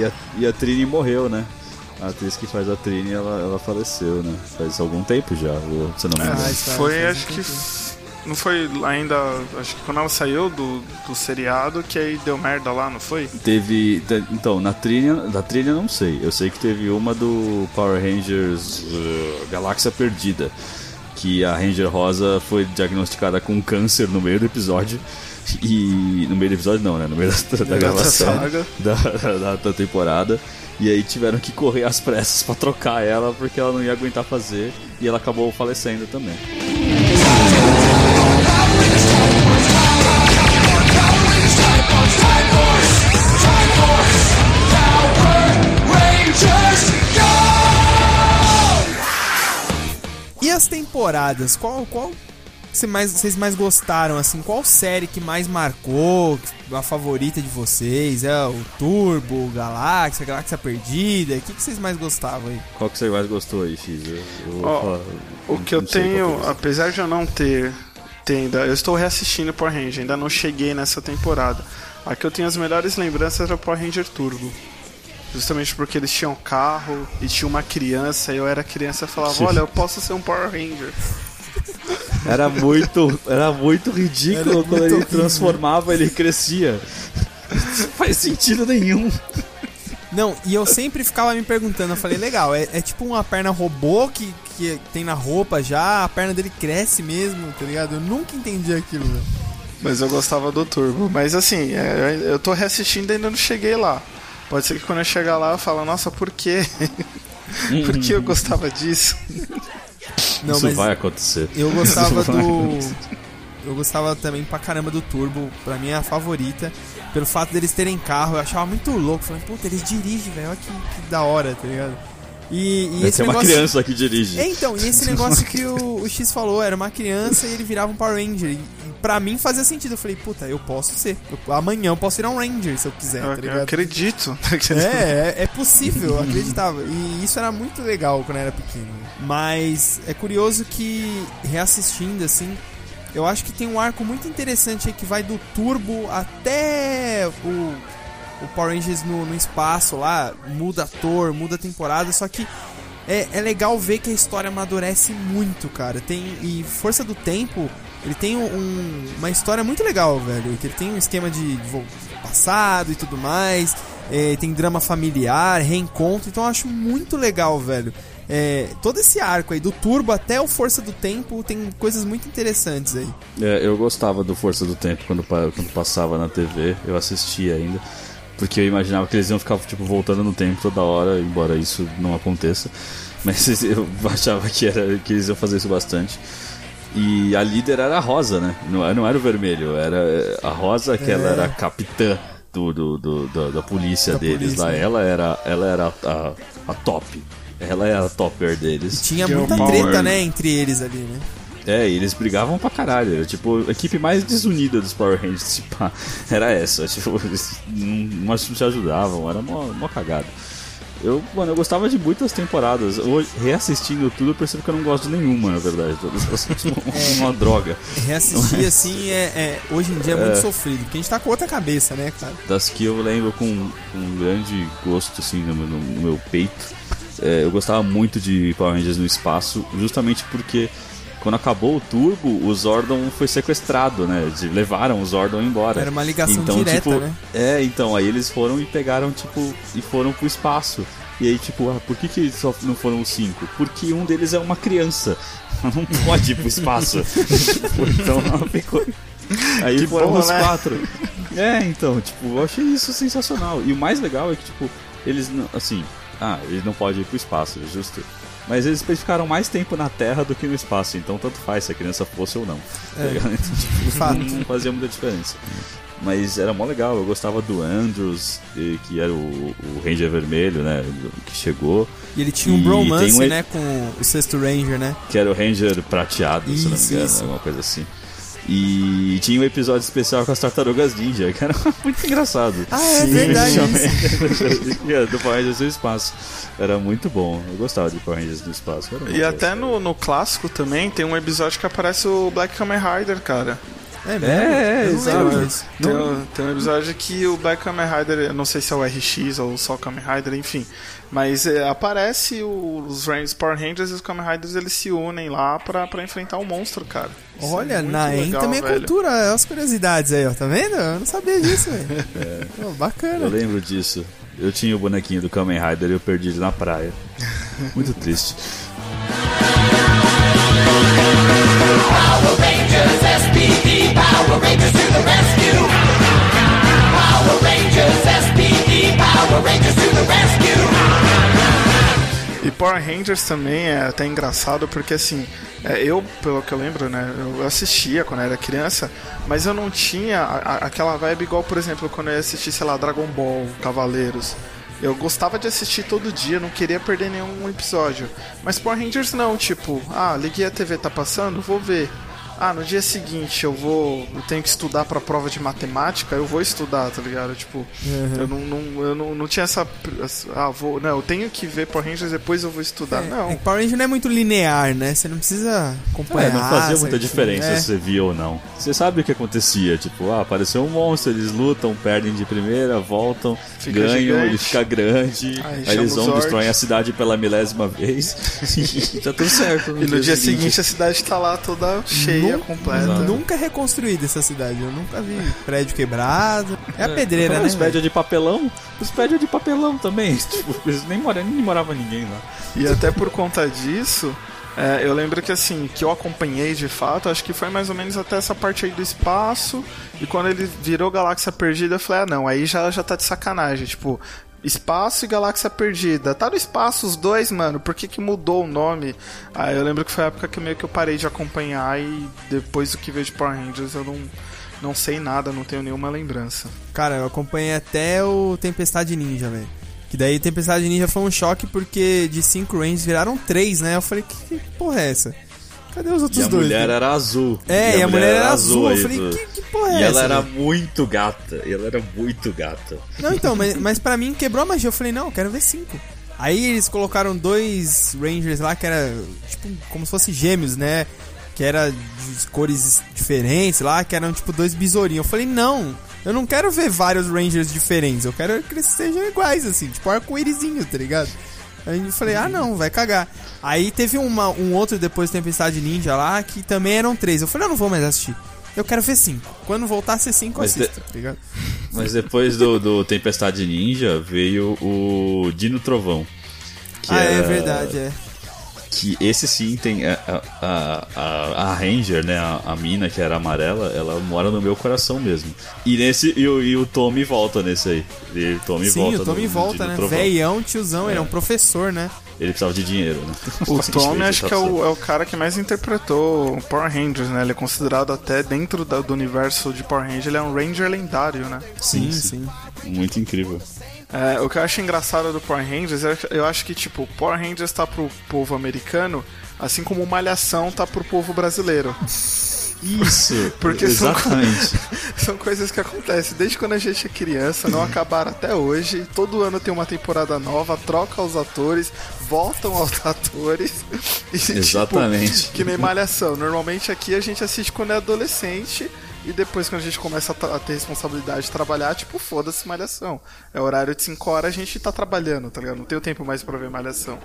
E a, e a, Trini morreu, né? A atriz que faz a Trini, ela, ela faleceu, né? Faz algum tempo já, ou- se eu não me engano. Ah, isso Foi, acho que. Não foi ainda. Acho que quando ela saiu do, do seriado, que aí deu merda lá, não foi? Teve. te- Então, na trilha, da trilha eu não sei. Eu sei que teve uma do Power Rangers uh, Galáxia Perdida. Que a Ranger Rosa foi diagnosticada com câncer no meio do episódio. E. No meio do episódio não, né? No meio da, da gravação saga. da, da, da temporada. E aí tiveram que correr às pressas pra trocar ela porque ela não ia aguentar fazer. E ela acabou falecendo também. E as temporadas? Qual, qual você mais, vocês mais gostaram, assim? Qual série que mais marcou? A favorita de vocês? É o Turbo, o Galáxia, Galáxia Perdida? O que, que vocês mais gostavam aí? Qual que você mais gostou aí, Ó, falar- O que eu qual tenho, que é. apesar de eu não ter, ter ainda, eu estou reassistindo Power Ranger, ainda não cheguei nessa temporada. A que eu tenho as melhores lembranças era o Power Ranger Turbo. Justamente porque eles tinham carro e tinha uma criança, e eu era criança e falava, olha, eu posso ser um Power Ranger. Era muito, era muito ridículo Era quando muito ele transformava, ele crescia. Não faz sentido nenhum. Não, e eu sempre ficava me perguntando, eu falei, legal, é, é tipo uma perna robô que, que tem na roupa já, a perna dele cresce mesmo, tá ligado? Eu nunca entendi aquilo, velho. Mas eu gostava do Turbo. Mas assim, é, eu tô reassistindo e ainda não cheguei lá. Pode ser que quando eu chegar lá eu falo, nossa, por quê? por que eu gostava disso? Não, Isso vai acontecer. eu gostava do... Eu gostava também pra caramba do Turbo, pra mim é a favorita. Pelo fato deles terem carro, eu achava muito louco. Falei, puta, eles dirigem, velho, olha que, que da hora, tá ligado? E, e esse uma negócio... criança que dirige. É, então, e esse negócio que o, o X falou, era uma criança e ele virava um Power Ranger. E pra mim fazia sentido. Eu falei, puta, eu posso ser. Eu- amanhã eu posso virar um Ranger se eu quiser, Eu, tá eu ligado? acredito. É, é, é possível, eu acreditava. E isso era muito legal quando eu era pequeno. Mas é curioso que, reassistindo assim, eu acho que tem um arco muito interessante aí que vai do Turbo até o, o Power Rangers no, no espaço lá. Muda ator, muda temporada, só que é, é legal ver que a história amadurece muito, cara. Tem, e Força do Tempo, ele tem um- um- uma história muito legal, velho. Que ele tem um esquema de, passado e tudo mais. é, tem drama familiar, reencontro. Então eu acho muito legal, velho. É, todo esse arco aí, do Turbo até o Força do Tempo, tem coisas muito interessantes aí. É, eu gostava do Força do Tempo quando, quando passava na TV, eu assistia ainda. Porque eu imaginava que eles iam ficar tipo, voltando no tempo toda hora, embora isso não aconteça. Mas eu achava que, era, que eles iam fazer isso bastante. E a líder era a Rosa, né? Não, não era o vermelho, era a Rosa, que ela É. era a capitã do, do, do- da, da polícia Da deles polícia, lá. Ela era, ela era a, a top. Ela era a topper deles. Tinha Girl muita power. treta, né, entre eles ali, né? É, e eles brigavam pra caralho. Era, tipo, a equipe mais desunida dos Power Rangers, tipo, era essa. Tipo, eles não, não se ajudavam, era mó, mó cagada. Eu, mano, eu gostava de muitas temporadas. Hoje, reassistindo tudo, eu percebo que eu não gosto de nenhuma, na verdade. Tipo, uma droga. Reassistir assim é, é- hoje em dia é muito sofrido, porque a gente tá com outra cabeça, né, cara? Das que eu lembro com, com um grande gosto, assim, no, meu- no meu peito. É, eu gostava muito de Power Rangers no espaço, justamente porque quando acabou o Turbo, o Zordon foi sequestrado, né? De- levaram o Zordon embora. Era uma ligação então, direta, tipo, né? É, então, aí eles foram e pegaram, tipo, e foram pro espaço. E aí, tipo, ah, por que, que só não foram os cinco? Porque um deles é uma criança. Não pode ir pro espaço. então ela ficou. Aí Que foram bom, os né? quatro. É, então, tipo, eu achei isso sensacional. E o mais legal é que, tipo, eles não. Assim, ah, eles não podem ir pro espaço, justo. Mas eles ficaram mais tempo na Terra do que no espaço, então tanto faz se a criança fosse ou não. tá ligado? Então, tipo, fato. não fazia muita diferença. Mas era mó legal, eu gostava do Andrews, que era o, o Ranger Vermelho, né? Que chegou. E ele tinha um bromance, um- né, com o sexto Ranger, né? Que era o Ranger prateado, se não me Isso, engano, isso. alguma coisa assim. E tinha um episódio especial com as tartarugas ninja, que era muito engraçado. Ah, é verdade isso. do Power Rangers no espaço. Era muito bom. Eu gostava de Power Rangers no espaço. E até no, no clássico também tem um episódio que aparece o Black Kamen Rider, cara. É mesmo? É, é, exato. Tem, um- tem um episódio que o Black Kamen Rider, eu não sei se é o RX ou só o Kamen Rider, enfim. Mas é, aparece o- os Rangers, Power Rangers e os Kamen Riders, eles se unem lá pra, pra enfrentar o monstro, cara. Isso Olha, é Naem legal, também é velho. cultura, olha as curiosidades aí, ó, tá vendo? Eu não sabia disso, velho. Pô, Bacana. Eu lembro disso. Eu tinha o bonequinho do Kamen Rider e eu perdi ele na praia. Muito triste. Power Rangers, SPD, Power Rangers to the rescue. Power Rangers, SPD, Power Rangers to the rescue. E Power Rangers também é até engraçado porque assim, é, eu, pelo que eu lembro, né, eu assistia quando era criança, mas eu não tinha a- a- aquela vibe igual, por exemplo, quando eu ia assistir, sei lá, Dragon Ball, Cavaleiros. Eu gostava de assistir todo dia, não queria perder nenhum episódio. Mas Power Rangers não, tipo, ah, liguei a TV, tá passando, vou ver. Ah, no dia seguinte eu vou. Eu tenho que estudar pra prova de matemática, eu vou estudar, tá ligado? Tipo, eu, não, não- eu não, não tinha essa. essa- Ah, vou. Não, eu tenho que ver Power Rangers depois eu vou estudar. É, não. é Power Ranger não é muito linear, né? Você não precisa acompanhar. É, não fazia muita certinho. diferença É. se você via ou não. Você sabe o que acontecia, tipo, ah, apareceu um monstro, eles lutam, perdem de primeira, voltam, Fica ganham, gigante. ele fica grande, Aí aí, eles vão, Zord. destroem a cidade pela milésima vez tá tudo certo. E no dia seguinte a cidade tá lá toda cheia, Nu- completa. Nunca é reconstruída essa cidade. Eu nunca vi prédio quebrado. É a pedreira, né? Os prédios de papelão, os prédios de papelão também. Tipo, eles nem, mora, nem morava ninguém lá. E até por conta disso, é, eu lembro que assim, que eu acompanhei de fato, acho que foi mais ou menos até essa parte aí do espaço. E quando ele virou Galáxia Perdida, eu falei, ah não, aí já, já tá de sacanagem. Tipo, espaço e Galáxia Perdida. Tá no espaço os dois, mano. Por que, que mudou o nome? Aí eu lembro que foi a época que meio que eu parei de acompanhar e depois do que veio de Power Rangers eu não, não sei nada, não tenho nenhuma lembrança. Cara, eu acompanhei até o Tempestade Ninja, velho. Que daí Tempestade Ninja foi um choque porque de cinco Rangers viraram três, né? Eu falei, que, que porra é essa? Cadê os E outros a dois? mulher né? era azul. É, e a mulher era azul. Eu aí, falei, que, que porra é E essa? ela era velho? muito gata. E ela era muito gata. Não, então, mas, mas pra mim quebrou a magia. Eu falei, não, eu quero ver cinco. Aí eles colocaram dois Rangers lá que era tipo como se fosse gêmeos, né? Que era de cores diferentes lá, que eram tipo dois besourinhos. Eu falei, não, eu não quero ver vários Rangers diferentes. Eu quero que eles sejam iguais, assim, tipo arco-írisinho, tá ligado? Aí eu falei, ah não, vai cagar. Aí teve uma, um outro depois Tempestade Ninja lá, que também eram três. Eu falei, eu não vou mais assistir. Eu quero ver cinco. Quando voltar a ser cinco, eu Mas de- assisto, tá ligado? Mas depois do, do Tempestade Ninja veio o Dino Trovão. Ah, é era- verdade, é. Que esse sim tem. A, a, a, a Ranger, né? A, a mina que era amarela, ela mora no meu coração mesmo. E nesse. E, o- e o Tommy volta nesse aí. E o Tommy Sim, volta. o Tommy no- no volta, Dino né? Trovão. Veião, tiozão, ele é um professor, né? Ele precisava de dinheiro, né? O Tommy acho que é o, é o cara que mais interpretou Power Rangers, né? Ele é considerado até dentro da- do universo de Power Rangers, ele é um Ranger lendário, né? Sim, sim. Muito incrível. É, o que eu acho engraçado do Power Rangers, é que eu acho que, tipo, Power Rangers tá pro povo americano, assim como Malhação tá pro povo brasileiro. Isso, Porque são- exatamente. São coisas que acontecem desde quando a gente é criança, não acabaram até hoje. Todo ano tem uma temporada nova, troca os atores, voltam aos atores. E, tipo, Exatamente. que nem malhação. Normalmente aqui a gente assiste quando é adolescente. E depois, quando a gente começa a, a ter responsabilidade de trabalhar, tipo, foda-se malhação. É horário de 5 horas, a gente tá trabalhando, tá ligado? Não tenho tempo mais pra ver malhação.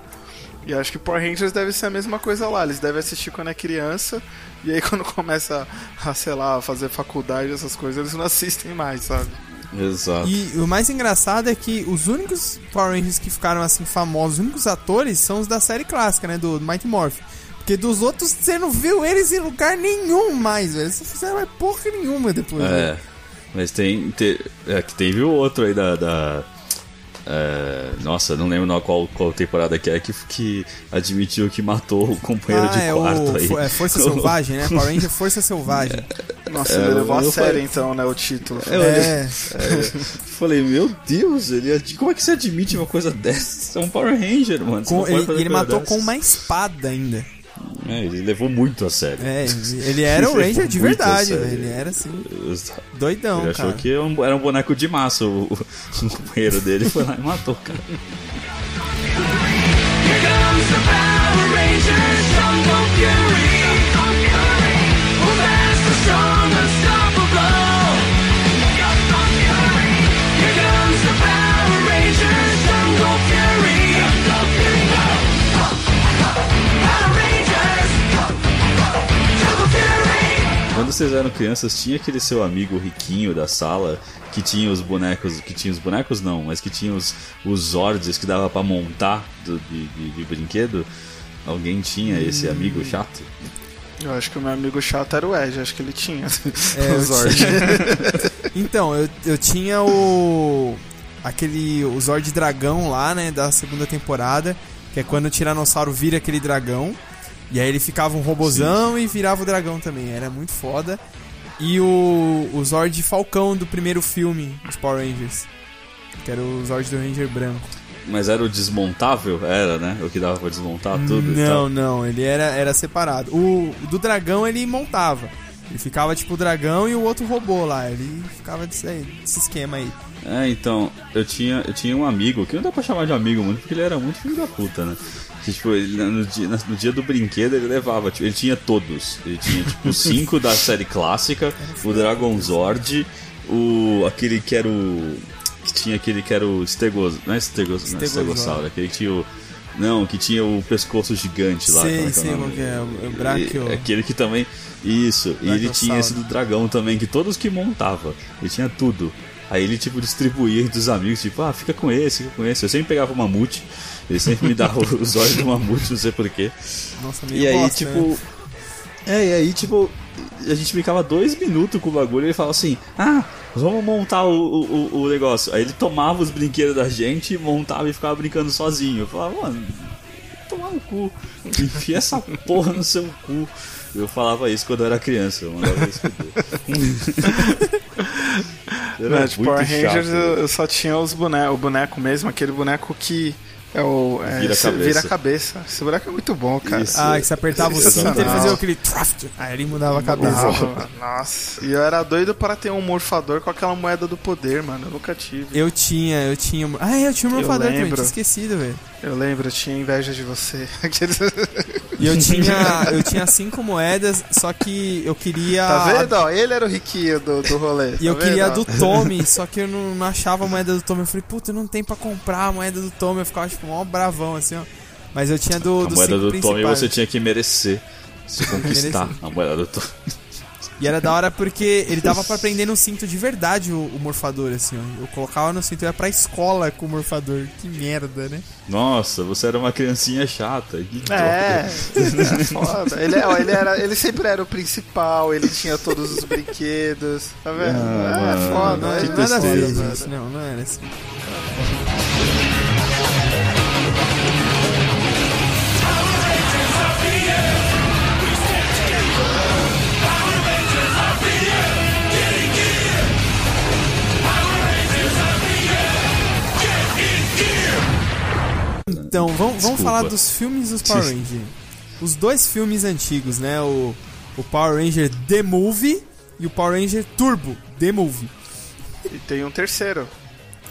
E acho que Power Rangers deve ser a mesma coisa lá. Eles devem assistir quando é criança. E aí, quando começa a, sei lá, fazer faculdade, essas coisas, eles não assistem mais, sabe? Exato. E o mais engraçado é que os únicos Power Rangers que ficaram assim famosos, os únicos atores são os da série clássica, né? Do Mighty Morphin. Porque dos outros você não viu eles em lugar nenhum mais, velho. Eles não fizeram mais porra nenhuma depois. É, velho. mas tem. te- é que teve o outro aí da. da- é, nossa, não lembro qual, qual temporada que é que, que admitiu que matou o companheiro Ah, de é quarto o aí. É Força Selvagem, né? Power Ranger Força Selvagem. Nossa, É, ele levou a sério falei- então, né, o título. É, eu- É, Falei, meu Deus, ele, como é que você admite uma coisa dessa? É um Power Ranger, mano. você com- ele, ele matou dessa. com uma espada ainda. É, ele levou muito a sério. É, ele era o Ranger de verdade. Ele era assim, doidão, Ele achou cara. que era um, era um boneco de massa, o, o- o companheiro dele foi lá e matou, cara. Quando vocês eram crianças, tinha aquele seu amigo riquinho da sala que tinha os bonecos, que tinha os bonecos não, mas que tinha os, os Zords que dava pra montar do- de, de- de brinquedo? Alguém tinha esse amigo chato? Eu acho que o meu amigo chato era o Ed, acho que ele tinha. É, eu o Zord. Então, eu, eu tinha o. aquele. o Zord Dragão lá, né? Da segunda temporada. Que é quando o Tiranossauro vira aquele dragão. E aí ele ficava um robozão e virava o dragão também. Era muito foda. E o, o Zord Falcão do primeiro filme dos Power Rangers. Que era o Zord do Ranger branco. Mas era o desmontável? Era, né? O que dava pra desmontar tudo Não, não, ele era, era separado. O, o do dragão ele montava. Ele ficava tipo o dragão e o outro robô lá. Ele ficava desse, desse esquema aí. É, então, eu tinha, eu tinha um amigo, que não dá pra chamar de amigo muito, porque ele era muito filho da puta, né? Que, tipo, ele, no, dia, no dia do brinquedo ele levava, tipo, ele tinha todos. Ele tinha, tipo, cinco da série clássica, o Dragon Zord, o. aquele que era o. que tinha aquele que era o Stegos, não é Stegos, não é Stegossauro. Aquele que tinha o. Não, que tinha o pescoço gigante lá. É que é o que é, o- o Brachio. E- Aquele que também. Isso, e ele tinha esse do dragão também, que todos que montava. Ele tinha tudo. Aí ele, tipo, distribuía entre os amigos, tipo, ah, fica com esse, fica com esse. Eu sempre pegava o mamute, ele sempre me dava os olhos do mamute, não sei porquê. Nossa, meio E aí, bosta, tipo. né? É, e aí, tipo, a gente ficava dois minutos com o bagulho e ele falava assim: Ah, vamos montar o, o, o- negócio. Aí ele tomava os brinquedos da gente, montava e ficava brincando sozinho. Eu falava, mano, tomar no cu, enfia essa porra no seu cu. Eu falava isso quando eu era criança, eu mandava isso Era Né, tipo, Power chato. Rangers eu, eu só tinha os bonecos, o boneco mesmo, aquele boneco que é o. É, Vira cabeça. Vira a cabeça. Esse boneco é muito bom, cara. Isso. Ah, que você apertava o cinto e ele fazia aquele. Aí ele mudava a cabeça. Nossa, Nossa, e eu era doido para ter um morfador com aquela moeda do poder, mano. Eu nunca tive. Eu tinha, eu tinha. Ah, eu tinha um Eu morfador também, tinha esquecido, velho. Eu lembro, eu tinha inveja de você. E eu tinha, eu tinha cinco moedas, só que eu queria. Tá vendo? Ó, ele era o riquinho do, do rolê. E eu tá queria a vendo, do? Tommy, só que eu não, não achava a moeda do Tommy. Eu falei, puta, não tem pra comprar a moeda do Tommy. Eu ficava, tipo, mó bravão, assim, ó. Mas eu tinha do, A dos moeda cinco do Tommy você tinha que merecer. Se conquistar a moeda do Tommy. E era da hora porque ele dava pra prender no cinto de verdade o, o morfador, assim, ó. Eu colocava no cinto e ia pra escola com o morfador. Que merda, né? Nossa, você era uma criancinha chata. Que É, é foda. Ele, ó, ele, era, ele sempre era o principal, ele tinha todos os brinquedos. Tá vendo? Ah, é mano, foda, Não, é não nada a ver, tristeza. gente. Não, não era assim. Então, vamos, vamos falar dos filmes dos Power Rangers. Os dois filmes antigos, né? O, o Power Ranger The Movie e o Power Ranger Turbo The Movie. E tem um terceiro.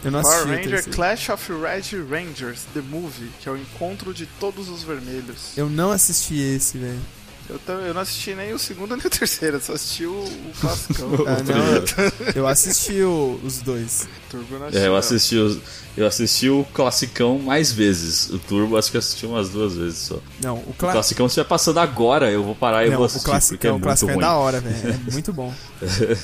Eu não assisti Power Ranger. Clash of Red Rangers, The Movie, que é o encontro de todos os vermelhos. Eu não assisti esse, velho. Eu, eu não assisti nem o segundo nem o terceiro, eu só assisti o, o clássico. Ah, não, eu, eu assisti o- os dois. Turbo eu não É, assisti, eu não. assisti, os- eu assisti o classicão mais vezes. O Turbo acho que eu assisti umas duas vezes só. Não, o, O cla classicão, se estiver passando agora, eu vou parar e não, vou o assistir, é classicão, o muito classicão é da hora, velho. É muito bom.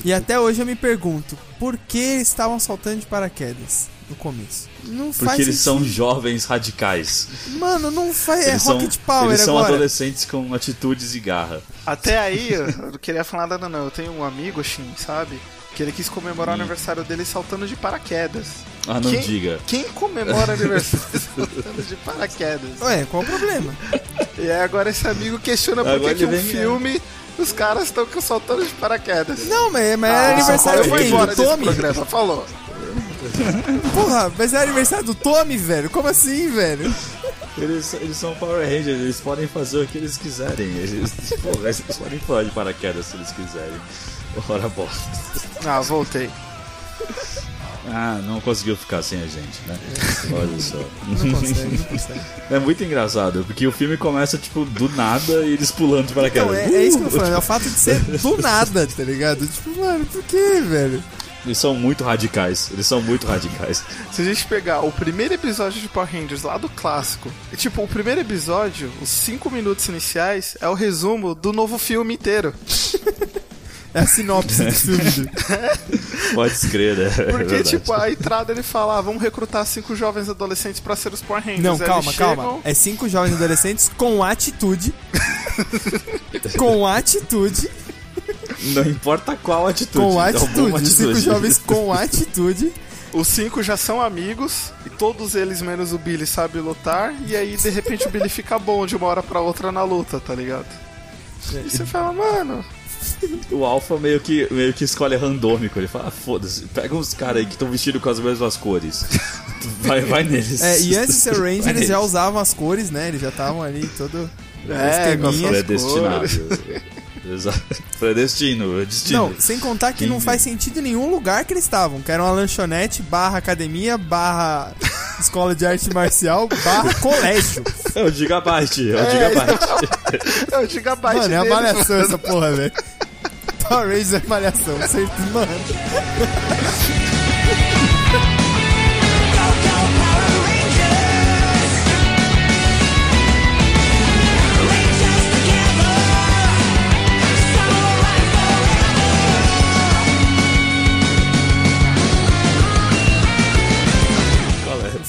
E até hoje eu me pergunto, por que eles estavam saltando de paraquedas no começo? Não faz Porque eles são jovens radicais. Mano, não faz. É eles são, Rocket Power eles são agora. adolescentes com atitudes e garra. Até aí, eu não queria falar nada não. Eu tenho um amigo, Shin, sabe? Que ele quis comemorar o aniversário dele saltando de paraquedas. Ah, não Quem- diga. Quem comemora aniversário saltando de paraquedas? Ué, qual o problema? E aí agora esse amigo questiona por que, um vem- filme os caras estão saltando de paraquedas. Não, mas, mas Ah, era aniversário de quem? Do desse Tommy? programa, falou. Porra, mas era aniversário do Tommy, velho? Como assim, velho? Eles, eles são Power Rangers, eles podem fazer o que eles quiserem. Eles, porra, eles podem pular de paraquedas se eles quiserem. Ora bosta. Ah, voltei. Ah, não conseguiu ficar sem a gente, né? Olha só. Não consegue, não consegue. É muito engraçado, porque o filme começa, tipo, do nada e eles pulando de paraquedas. Então, é, é isso que eu tô falando. É o fato de ser do nada, tá ligado? Tipo, mano, por que, velho? Eles são muito radicais. Eles são muito radicais. Se a gente pegar o primeiro episódio de Power Rangers lá do clássico, e, tipo, o primeiro episódio, os cinco minutos iniciais, é o resumo do novo filme inteiro. É a sinopse do filme. Pode crer, né? É Porque, verdade. tipo, a entrada ele fala, ah, vamos recrutar cinco jovens adolescentes pra ser os Power Rangers. Não, Aí calma, calma. chegam- É cinco jovens adolescentes com atitude. com atitude. Não importa qual atitude. Com é atitude. boa Cinco atitude. jovens com atitude. Os cinco já são amigos, e todos eles, menos o Billy, sabem lutar, e aí, de repente, o Billy fica bom de uma hora pra outra na luta, tá ligado? E você fala, mano, O Alpha meio que, meio que escolhe randômico. Ele fala, ah, foda-se, pega uns caras aí que estão vestidos com as mesmas cores. Vai, vai neles. É, e antes de ser Ranger, Vai eles já usavam as cores, né? Eles já estavam ali todo. É, com as suas Predestinado. Exato. Predestino, destino. Não, sem contar que não Sim. faz sentido em nenhum lugar que eles estavam. Que era uma lanchonete, barra academia, barra escola de arte marcial, barra colégio. É o Gigabyte, é o É, Gigabyte. é o gigabyte Mano, é malhação essa porra, velho. Power Rangers é malhação, certo? Mano.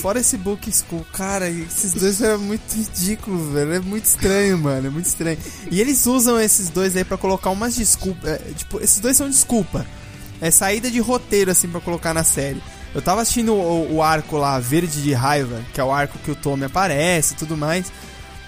Fora esse book school, cara, esses dois eram muito ridículos, velho. É muito estranho, mano. É muito estranho. E eles usam esses dois aí pra colocar umas desculpas. é, tipo, esses dois são desculpa. É saída de roteiro, assim, pra colocar na série. Eu tava assistindo o, o arco lá, Verde de Raiva, que é o arco que o Tommy aparece e tudo mais.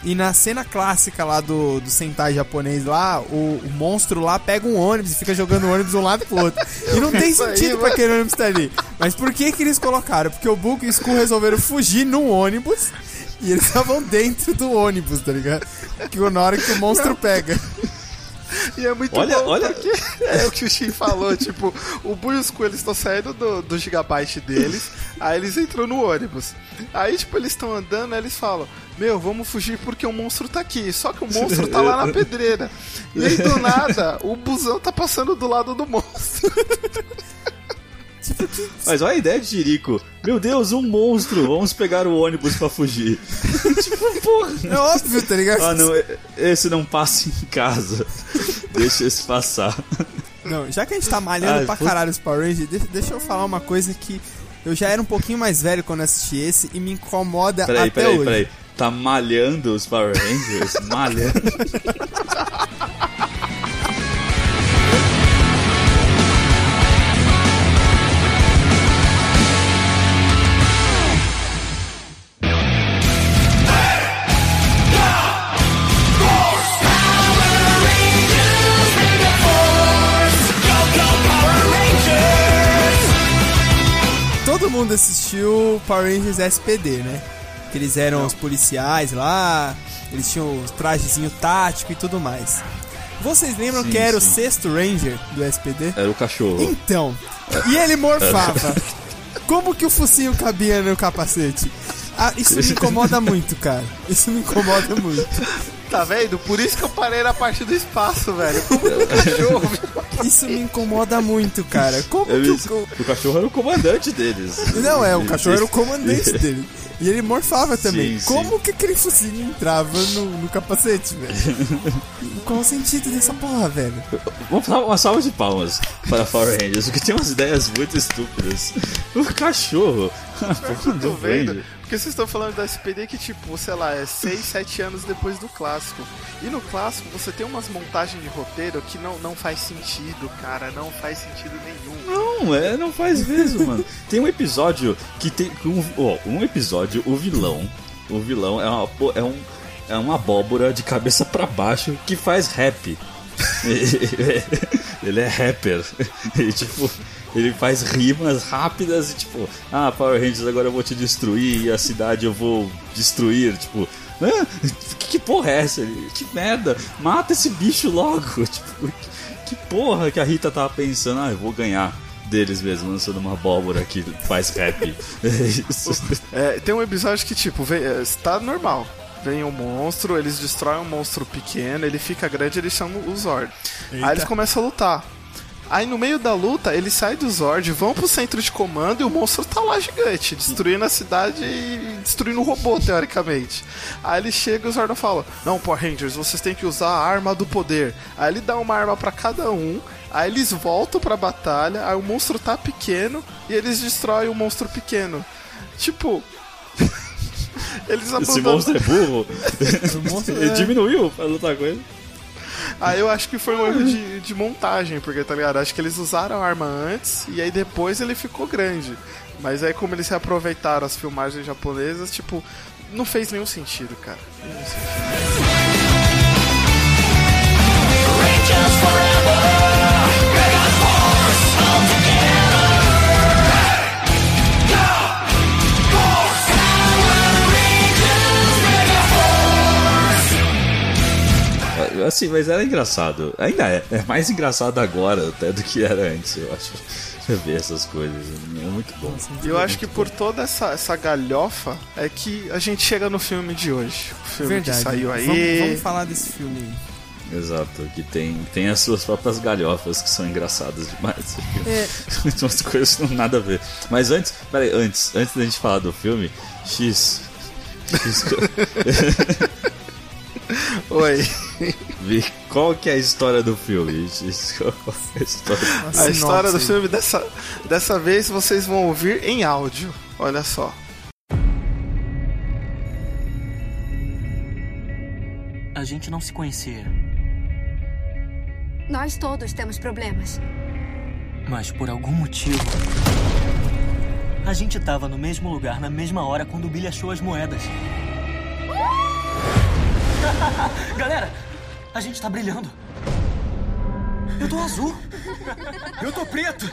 E na cena clássica lá do, do Sentai japonês lá, o, o monstro lá pega um ônibus e fica jogando o ônibus de um lado pro outro. E não tem aí, sentido pra aquele ônibus estar ali. Mas por que que eles colocaram? Porque o Book e o Skull resolveram fugir num ônibus e eles estavam dentro do ônibus, tá ligado? Que na hora que o monstro pega. E é muito Olha- bom olha- porque é o que o Shin falou, tipo, o Bui e os Coelhos estão saindo do, do gigabyte deles, aí eles entram no ônibus. Aí, tipo, eles estão andando, aí eles falam, meu, vamos fugir porque o monstro tá aqui. Só que o monstro tá lá na pedreira. E aí, do nada, o busão tá passando do lado do monstro. Mas olha a ideia de Jerico. Meu Deus, um monstro. Vamos pegar o ônibus pra fugir. tipo, porra. É óbvio, tá ligado? Ah, não. Esse não passa em casa. Deixa esse passar. Não, já que a gente tá malhando Ah, pra caralho os Power Rangers, deixa, deixa eu falar uma coisa que eu já era um pouquinho mais velho quando assisti esse e me incomoda Peraí, até peraí, hoje. peraí. Tá malhando os Power Rangers? Malhando. Power Rangers SPD, né? Que eles eram os policiais lá, eles tinham o trajezinho tático e tudo mais. Vocês lembram Sim, que era o sim. sexto Ranger do SPD? Era o cachorro. Então, e ele morfava. Como que o focinho cabia no capacete? Ah, isso me incomoda muito, cara. Isso me incomoda muito. Tá vendo? Por isso que eu parei na parte do espaço, velho. Como um cachorro. Isso me incomoda muito, cara. Como que Eles- o... o cachorro era o comandante deles. Não, é, o cachorro era o comandante dele. E ele morfava também. Sim, sim. Como que aquele focinho entrava no, no capacete, velho? Qual o sentido dessa porra, velho? Vamos dar uma salva de palmas para Power Rangers, porque tem umas ideias muito estúpidas. O cachorro. Tô do? Ranger. Porque vocês estão falando da SPD que, tipo, sei lá, é 6, 7 anos depois do clássico. E no clássico você tem umas montagens de roteiro que não, não faz sentido, cara. Não faz sentido nenhum. Não, é, não faz mesmo, mano. Tem um episódio que tem. Um, ó, um episódio, o vilão. O vilão é uma, é um, é uma abóbora de cabeça pra baixo que faz rap. Ele é rapper. E, tipo, ele faz rimas rápidas e tipo, ah, Power Rangers, agora eu vou te destruir e a cidade eu vou destruir. Tipo, ah, que, que porra é essa? Que merda, mata esse bicho logo. Tipo, que porra que a Rita tava pensando, ah, eu vou ganhar deles mesmo, lançando uma abóbora que faz rap. É isso. É, tem um episódio que, tipo, vem, é, tá normal. Vem um monstro, eles destroem um monstro pequeno, ele fica grande, eles chamam o Zord. Aí eles começam a lutar. Aí no meio da luta, eles saem do Zord, vão pro centro de comando e o monstro tá lá gigante, destruindo a cidade e destruindo o robô, teoricamente. Aí ele chega e o Zordon fala: Não, Power Rangers, vocês têm que usar a arma do poder. Aí ele dá uma arma pra cada um, aí eles voltam pra batalha, aí o monstro tá pequeno e eles destroem o monstro pequeno. Tipo. eles Esse abandonam. monstro é burro. monstro Ele é- diminuiu pra lutar com ele. Aí eu acho que foi um erro de, de montagem, porque, tá ligado? Acho que eles usaram a arma antes e aí depois ele ficou grande. Mas aí, como eles reaproveitaram as filmagens japonesas, tipo, não fez nenhum sentido, cara. Nenhum sentido. Assim, mas era engraçado. Ainda é. É mais engraçado agora até do que era antes, eu acho. Ver essas coisas. É muito bom. E eu acho que por toda essa, essa galhofa é que a gente chega no filme de hoje. O filme Verdade. que saiu aí. Vamos, vamos falar desse filme aí. Exato, que tem, tem as suas próprias galhofas que são engraçadas demais. É. Umas coisas que não nada a ver. Mas antes, peraí, antes, antes da gente falar do filme, X. X Oi. vi qual que é a história do filme? Qual é a história? A história do filme dessa, dessa vez vocês vão ouvir em áudio. Olha só. A gente não se conhecia, Nós todos temos problemas. mas por algum motivo. A gente tava no mesmo lugar, na mesma hora, quando o Billy achou as moedas. Galera, a gente tá brilhando. Eu tô azul. Eu tô preto.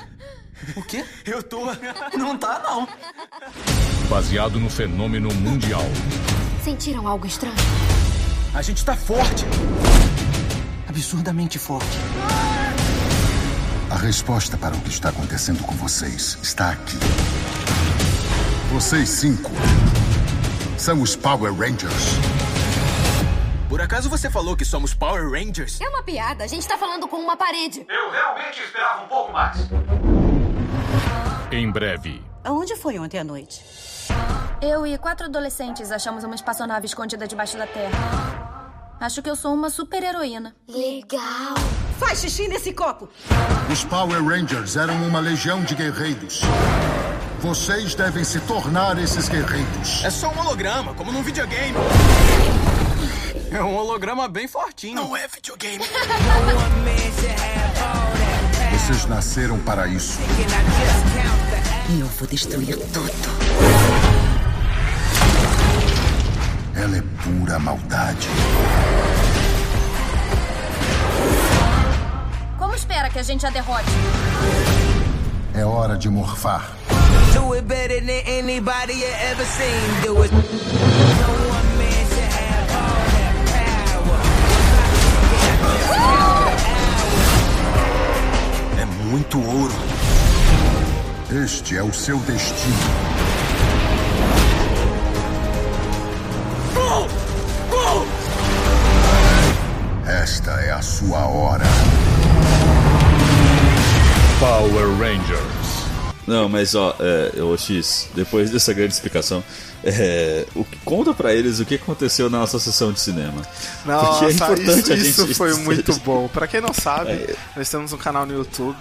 O quê? Eu tô. Não tá, não. baseado no fenômeno mundial. Sentiram algo estranho? A gente tá forte. Absurdamente forte. A resposta para o que está acontecendo com vocês está aqui. Vocês cinco são os Power Rangers. Por acaso você falou que somos Power Rangers? É uma piada. A gente tá falando com uma parede. Eu realmente esperava um pouco mais. Em breve, Aonde foi ontem à noite? Eu e quatro adolescentes achamos uma espaçonave escondida debaixo da terra. Acho que eu sou uma super heroína. Legal. Faz xixi nesse copo! Os Power Rangers eram uma legião de guerreiros. Vocês devem se tornar esses guerreiros. É só um holograma, como num videogame. É um holograma bem fortinho. Não é videogame. Vocês nasceram para isso. Eu vou destruir tudo. Ela é pura maldade. Como espera que a gente a derrote? É hora de morfar. Do it better than anybody you ever seen. Do it. É muito ouro. Este é o seu destino. a sua hora. Power Rangers. Não, mas ó, é, ô X, depois dessa grande explicação, é, o, que- conta pra eles o que aconteceu na nossa sessão de cinema. Nossa, Porque é importante isso, a gente- isso foi muito bom. Pra quem não sabe, É. nós temos um canal no YouTube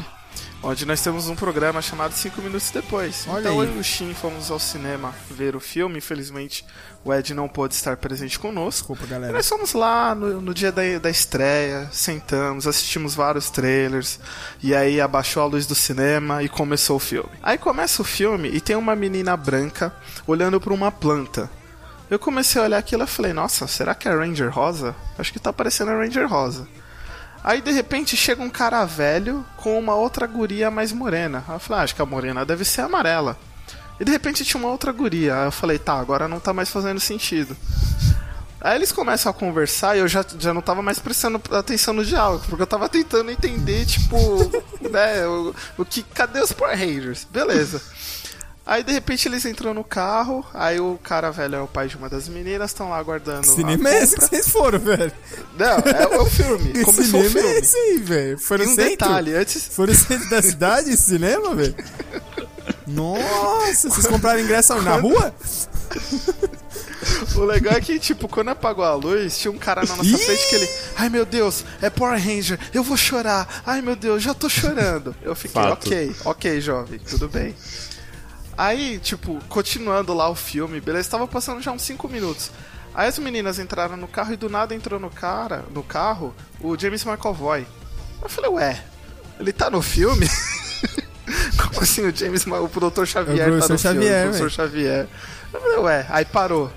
onde nós temos um programa chamado 5 Minutos Depois. Olha então aí. eu e o Shin fomos ao cinema ver o filme. Infelizmente, o Ed não pôde estar presente conosco. Desculpa, E galera. nós fomos lá no, no dia da, da estreia, sentamos, assistimos vários trailers, e aí abaixou a luz do cinema e começou o filme. Aí começa o filme e tem uma menina branca olhando para uma planta. Eu comecei a olhar aquilo e falei, nossa, será que é Ranger Rosa? Acho que tá parecendo a Ranger Rosa. Aí de repente chega um cara velho com uma outra guria mais morena. Aí eu falei, ah, acho que a morena deve ser amarela. E de repente tinha uma outra guria. Aí eu falei, tá, agora não tá mais fazendo sentido. Aí eles começam a conversar e eu já, já não tava mais prestando atenção no diálogo, porque eu tava tentando entender, tipo, né, o, o que. Cadê os Power Rangers? Beleza. Aí de repente eles entram no carro, aí o cara velho é o pai de uma das meninas, estão lá aguardando. Que a cinema é esse que vocês foram, velho? Não, é, o filme. Que Começou o cinema filme. é esse aí, velho? Foi no E um centro? detalhe, antes. No centro da cidade esse cinema, velho? Nossa, vocês compraram ingresso na rua? O legal é que, tipo, quando apagou a luz, tinha um cara na nossa frente que ele. Ai meu Deus, é Power Ranger, eu vou chorar. Ai meu Deus, já tô chorando. Eu fiquei, Fato. ok, ok, jovem, tudo bem. Aí, tipo, continuando lá o filme, beleza, tava passando já uns 5 minutos. Aí as meninas entraram no carro e do nada entrou no cara, no carro, o James McAvoy. Eu falei, ué, ele tá no filme? Como assim o James, o Dr. Xavier É o tá no Xavier, filme? O professor Xavier. Eu falei, ué, aí parou.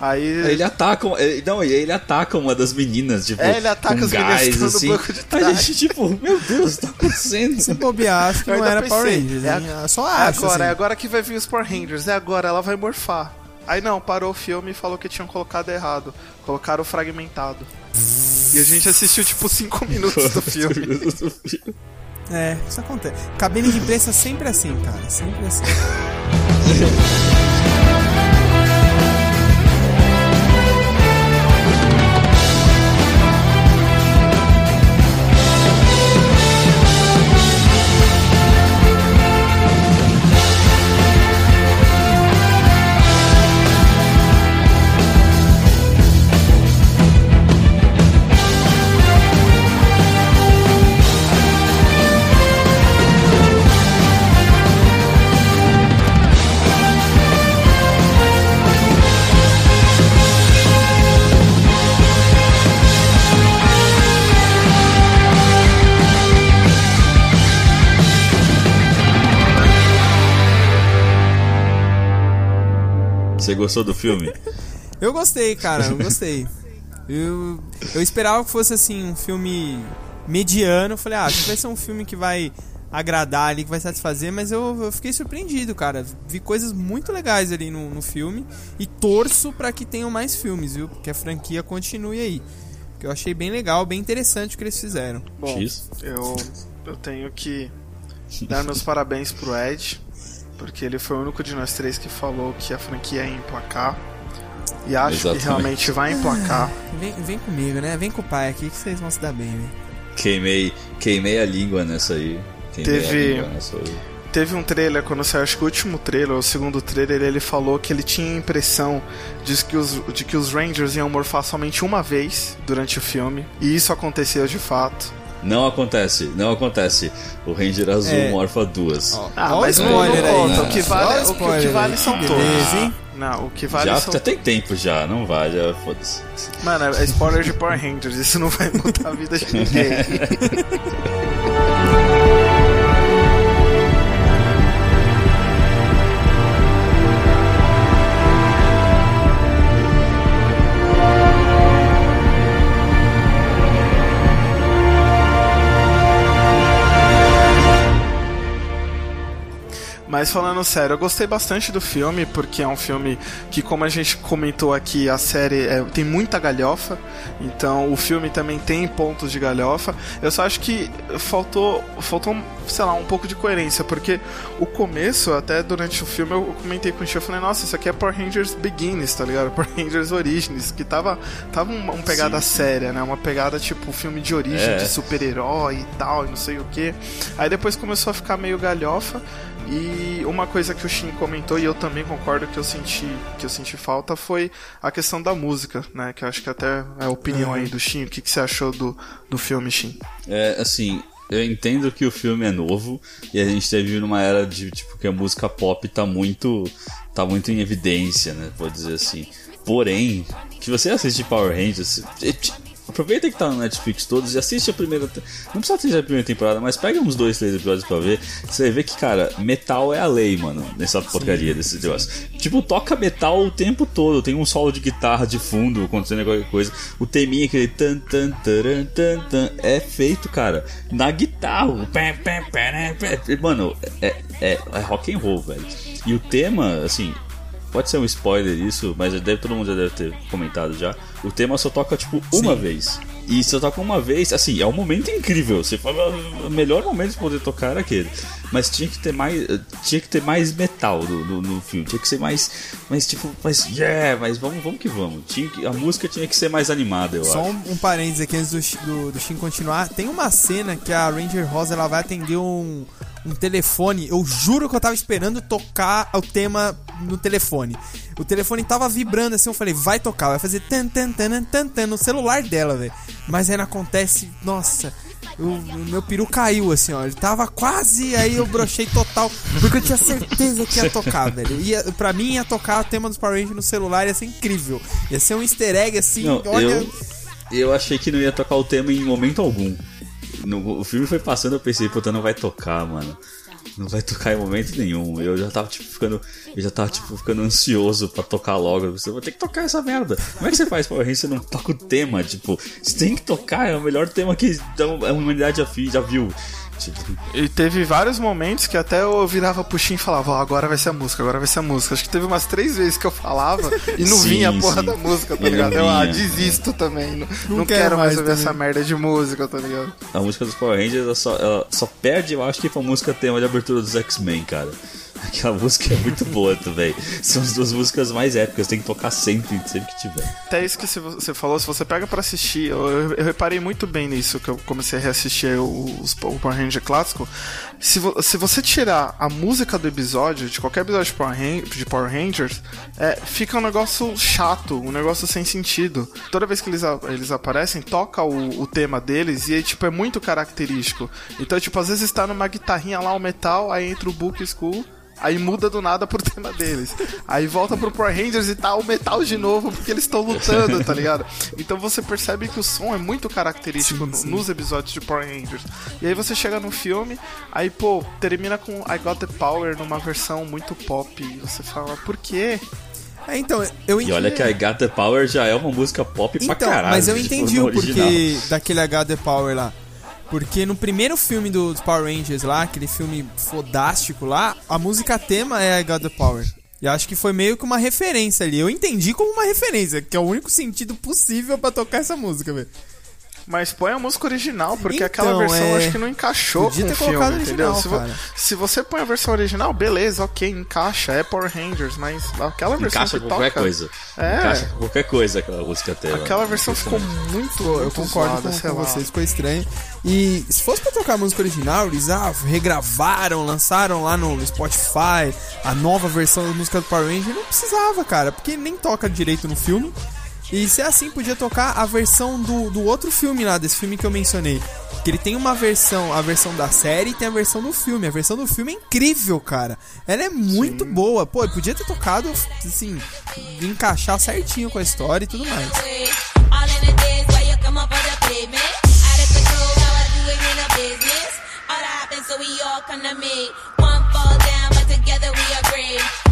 Aí Ele ataca, ele- não, e ele ataca uma das meninas, tipo, É, ele ataca com as meninas que gás, estão no assim. banco de A gente, tipo, meu Deus, tá acontecendo? Se bobear, acho que não era Power Rangers, é Eu Só É acho, agora, é assim. agora que vai vir os Power Rangers, é agora, ela vai morfar. Aí não, parou o filme e falou que tinham colocado errado. Colocaram fragmentado. E a gente assistiu tipo 5 minutos do filme. É, isso acontece. Cabine de imprensa é sempre assim, cara. Sempre assim. gostou do filme? Eu gostei, cara, eu gostei. Eu, eu esperava que fosse assim, um filme mediano. Eu falei, ah, acho que vai ser um filme que vai agradar ali, que vai satisfazer, mas eu, eu fiquei surpreendido, cara. Vi coisas muito legais ali no, no filme e torço pra que tenham mais filmes, viu? Que a franquia continue aí. Que eu achei bem legal, bem interessante o que eles fizeram. Bom, eu, eu tenho que dar meus parabéns pro Ed, porque ele foi o único de nós três que falou que a franquia ia emplacar. E acho Exatamente. que realmente vai emplacar. Vem, vem comigo, né? Vem com o pai aqui que vocês vão se dar bem, né? Queimei, queimei a língua nessa aí. Queimei Teve- a língua nessa aí. Teve um trailer, quando saiu, acho que o último trailer, ou o segundo trailer, ele falou que ele tinha a impressão de que, os, de que os Rangers iam morfar somente uma vez durante o filme. E isso aconteceu de fato. Não acontece, não acontece. O Ranger Azul É. morfa duas. Ah, Ó o mas não, spoiler não aí, conta. O que vale, Ó o o que, o que vale são todos. beleza, hein? Não, o que vale já, são já tem tempo já, não vai, já foda-se. Mano, é spoiler de Power Rangers, isso não vai mudar a vida de ninguém. Mas falando sério, eu gostei bastante do filme, porque é um filme que, como a gente comentou aqui, a série é, tem muita galhofa, então o filme também tem pontos de galhofa. Eu só acho que faltou, faltou sei lá, um pouco de coerência, porque o começo, até durante o filme, eu comentei com o Chico, eu falei, nossa, isso aqui é Power Rangers Begins, tá ligado? Power Rangers Origins, que tava, tava uma, uma pegada Sim, sim. séria, né? Uma pegada tipo filme de origem, É. de super-herói e tal, e não sei o que. Aí depois começou a ficar meio galhofa. E uma coisa que o Shin comentou e eu também concordo que eu senti que eu senti falta foi a questão da música, né? Que eu acho que até é a opinião aí do Shin. O que, que você achou do, do filme, Shin? É, assim, eu entendo que o filme é novo e a gente teve numa era de tipo que a música pop tá muito tá muito em evidência, né, vou dizer assim. Porém, que você assiste Power Rangers, é, aproveita que tá no Netflix todos e assiste a primeira, não precisa assistir a primeira temporada, mas pega uns dois, três episódios pra ver, você vai ver que, cara, metal é a lei, mano, nessa porcaria desse negócio. Tipo, toca metal o tempo todo, tem um solo de guitarra de fundo acontecendo qualquer coisa, o teminha aquele tan tan taran, tan tan é feito, cara, na guitarra. né. Mano, é, é, é rock and roll, velho. E o tema, assim, Pode ser um spoiler isso, mas deve, todo mundo já deve ter comentado já. O tema só toca, tipo, uma vez. E só toca uma vez, assim, é um momento incrível. Você fala, "Ah, o melhor momento de poder tocar era aquele. Mas tinha que ter mais. Tinha que ter mais metal no, no, no filme. Tinha que ser mais. Mais tipo, mais. Yeah, mas vamos, vamos que vamos. Tinha que, a música tinha que ser mais animada, eu Só acho. um, um parênteses aqui antes do, do, do Shin continuar. Tem uma cena que a Ranger Rosa ela vai atender um, um telefone. Eu juro que eu tava esperando tocar o tema no telefone. O telefone tava vibrando assim, eu falei, vai tocar, vai fazer tan tan tan tan tan no celular dela, velho. Mas aí não acontece, nossa. eu- O meu peru caiu, assim, ó. Ele tava quase, aí eu brochei total. Porque eu tinha certeza que ia tocar, velho. Ia, pra mim, ia tocar o tema dos Power Rangers no celular, ia ser incrível. Ia ser um easter egg, assim, Não, olha. eu, eu achei que não ia tocar o tema em momento algum. No, o filme foi passando, eu pensei, puta, não vai tocar, mano. Não vai tocar em momento nenhum. Eu já tava, tipo, ficando. Eu já tava, tipo, ficando ansioso pra tocar logo. Você vai ter que tocar essa merda. Como é que você faz Power Rangers e você não toca o tema? Tipo, você tem que tocar, é o melhor tema que a humanidade já, já viu. E teve vários momentos que até eu virava pro Shin e falava, ó, agora vai ser a música, agora vai ser a música. Acho que teve umas três vezes que eu falava e não Sim, vinha a porra sim. da música, tá não ligado? Eu, ah, desisto também. Não, não quero quero mais mais ouvir também. essa merda de música, tá ligado? a música dos Power Rangers ela só, ela só perde, eu acho que pra música tema de abertura dos X-Men, cara. Aquela música é muito boa também. São as duas músicas mais épicas, tem que tocar sempre, sempre que tiver. Até isso que você falou, se você pega pra assistir, eu, eu- reparei muito bem nisso, que eu comecei a reassistir os, o Power Ranger clássico. Se, vo- se você tirar a música do episódio, de qualquer episódio de Power, de Power Rangers, é, fica um negócio chato, um negócio sem sentido. Toda vez que eles, eles aparecem, toca o, o tema deles e aí, tipo, é muito característico. Então, tipo, às vezes tá numa guitarrinha lá, o metal, aí entra o Book School. Aí muda do nada pro tema deles. Aí volta pro Power Rangers e tá o metal de novo, porque eles estão lutando, tá ligado? Então você percebe que o som é muito característico no- nos episódios de Power Rangers. E aí você chega no filme, aí, pô, termina com I Got the Power numa versão muito pop. E você fala, por quê? É, então, eu E olha que a Got the Power já é uma música pop pra Então, caralho. mas eu entendi o porquê daquele HD Power lá. Porque no primeiro filme do- dos Power Rangers lá, aquele filme fodástico lá, a música tema é I Got the Power. E acho que foi meio que uma referência ali. Eu entendi como uma referência, que é o único sentido possível pra tocar essa música, velho. Mas põe a música original, porque Então, aquela versão é, acho que não encaixou podia com ter o filme, entendeu? original, Se, vo- se você põe a versão original, beleza, ok, encaixa, é Power Rangers, mas aquela versão Encaixa que qualquer toca, coisa. É. Encaixa com qualquer coisa aquela música tema. Aquela versão ficou muito, Pô, eu muito concordo zoada, com, com vocês, ficou estranho. E se fosse pra tocar a música original, eles ah, regravaram, lançaram lá no Spotify a nova versão da música do Power Ranger. Não precisava, cara, porque nem toca direito no filme. E se é assim, podia tocar a versão do, do outro filme lá, desse filme que eu mencionei. Que ele tem uma versão, a versão da série e tem a versão do filme. A versão do filme é incrível, cara. Ela é muito boa. Pô, podia ter tocado, assim, encaixar certinho com a história e tudo mais. So we all come to me. One fall down, but together we agree. And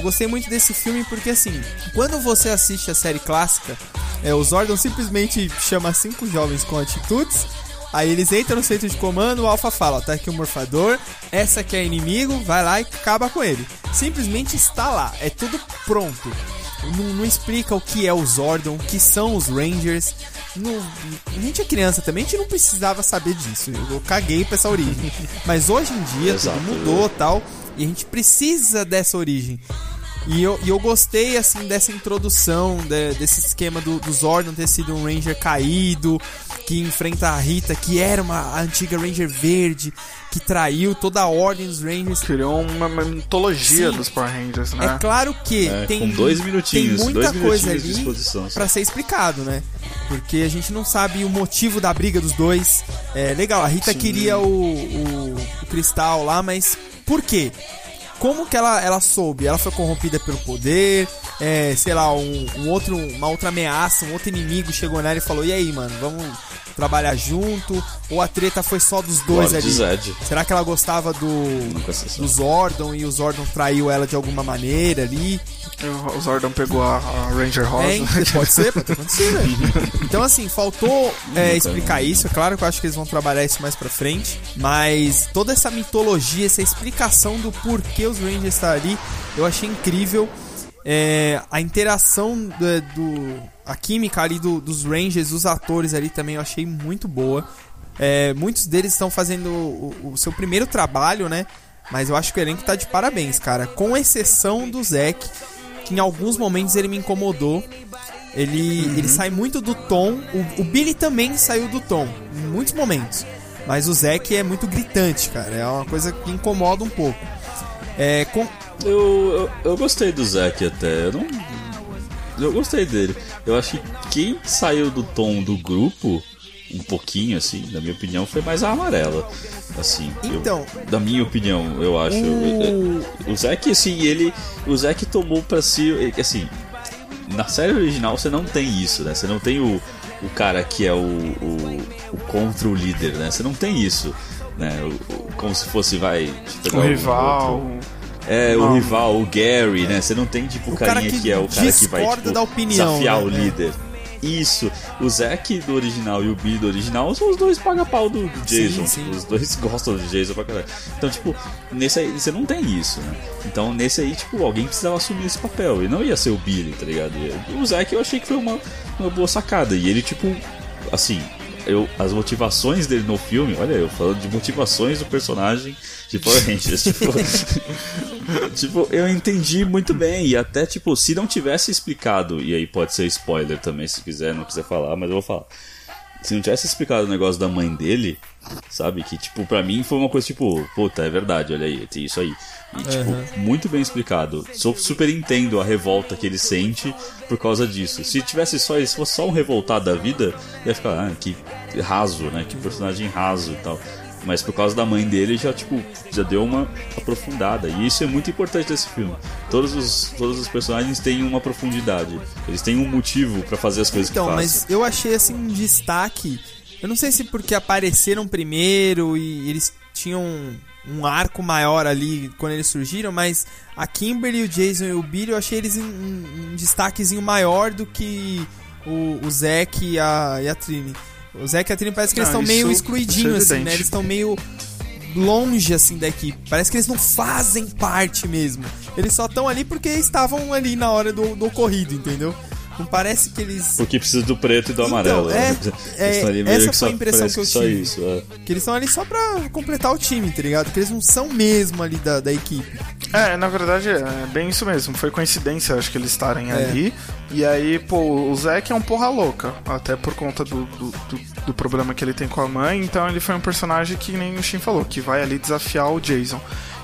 eu, gostei muito desse filme porque, assim, quando você assiste a série clássica, é, o Zordon simplesmente chama cinco jovens com atitudes. Aí eles entram no centro de comando, o Alpha fala, ó, tá aqui o morfador, essa aqui é inimigo, vai lá e acaba com ele. Simplesmente está lá, é tudo pronto. Não, não explica o que é o Zordon, o que são os Rangers. Não- a gente é criança também, a gente não precisava saber disso. Eu, eu caguei pra essa origem. Mas hoje em dia Exato. tudo mudou tal. E a gente precisa dessa origem. E eu, e eu gostei, assim, dessa introdução, de- desse esquema do, do Zordon ter sido um Ranger caído, que enfrenta a Rita, que era uma a antiga Ranger verde, que traiu toda a ordem dos Rangers. Criou uma, uma mitologia Sim. dos Power Rangers, né? É claro que É, tem, com dois minutinhos, tem muita dois coisa minutinhos ali pra ser explicado, né? Porque a gente não sabe o motivo da briga dos dois. É legal, a Rita Sim. queria o, o, o cristal lá, mas por quê? Como que ela, ela soube? Ela foi corrompida pelo poder, é, sei lá, um, um outro, uma outra ameaça, um outro inimigo chegou nela e falou: E aí, mano, vamos trabalhar junto? Ou a treta foi só dos dois Lord ali? Zed. Será que ela gostava do, do Zordon e o Zordon traiu ela de alguma maneira ali? O Zordon pegou a, a Ranger Rosa. É, então, pode ser, pode ter acontecido. velho. Então, assim, faltou é, explicar isso. É claro que eu acho que eles vão trabalhar isso mais pra frente. Mas toda essa mitologia, essa explicação do porquê os Rangers estão ali, eu achei incrível. É, a interação do, do- a química ali do- dos Rangers, dos atores ali também eu achei muito boa. É, muitos deles estão fazendo o, o seu primeiro trabalho, né? Mas eu acho que o elenco tá de parabéns, cara. Com exceção do Zack, que em alguns momentos ele me incomodou. Ele, ele sai muito do tom. O, o Billy também saiu do tom, em muitos momentos. Mas o Zack é muito gritante, cara. É uma coisa que incomoda um pouco. É, com, Eu, eu, eu gostei do Zack até. Eu não. Eu gostei dele. Eu acho que quem saiu do tom do grupo, um pouquinho, assim, na minha opinião, foi mais a amarela. Assim, eu- Então. da minha opinião, eu acho. O- O Zack, assim, ele. O Zack tomou pra si. Assim, na série original você não tem isso, né? Você não tem o, o cara que é o, o, o contra o líder, né? Você não tem isso, né? O- o- como se fosse, vai. eu O rival. outro. É, o Não. rival, o Gary, né? Você não tem tipo o, O cara carinha que que, é o cara que vai tipo, da opinião, desafiar né? o líder. Isso, o Zack do original e o Billy do original são os dois paga-pau do, do Jason. sim. Os dois gostam do Jason pra caralho. Então, tipo, nesse aí você não tem isso, né? Então, nesse aí, tipo, alguém precisava assumir esse papel. E não ia ser o Billy, tá ligado? E o Zack eu achei que foi uma, uma boa sacada. E ele, tipo, assim, eu, as motivações dele no filme, olha eu falando de motivações do personagem de Power Rangers, tipo, tipo, eu entendi muito bem e até tipo, se não tivesse explicado, e aí pode ser spoiler também se quiser, não quiser falar, mas eu vou falar. Se não tivesse explicado o negócio da mãe dele, sabe? Que, tipo, pra mim foi uma coisa tipo, puta, é verdade, olha aí, tem isso aí. E, tipo, Uhum. muito bem explicado. Sou super entendo a revolta que ele sente por causa disso. Se tivesse só, se fosse só um revoltado da vida, ia ficar, ah, que raso, né? Que personagem raso e tal. Mas por causa da mãe dele já, tipo, já deu uma aprofundada. E isso é muito importante nesse filme. Todos os, todos os personagens têm uma profundidade. Eles têm um motivo pra fazer as coisas Então, que fazem. mas eu achei assim um destaque. Eu não sei se porque apareceram primeiro e eles tinham um arco maior ali quando eles surgiram, mas a Kimberly, o Jason e o Billy eu achei eles em um, um destaquezinho maior do que o, o Zack e a, e a Trini. O Zack e a Trini parece que eles Não, estão meio excluidinhos, é assim, né? Eles estão meio longe, assim, da equipe. Parece que eles não fazem parte mesmo. Eles só estão ali porque estavam ali na hora do, do ocorrido, entendeu? Não parece que eles Porque precisa do preto e do amarelo. é, né? é, meio essa que foi a impressão que eu só tive. isso. é. Que eles estão ali só pra completar o time, tá ligado? Que eles não são mesmo ali da, da equipe. É, na verdade é bem isso mesmo. Foi coincidência, acho que eles estarem É. ali. E aí, pô, o Zack é um porra louca. Até por conta do, do, do- do problema que ele tem com a mãe. Então ele foi um personagem que nem o Shin falou, que vai ali desafiar o Jason.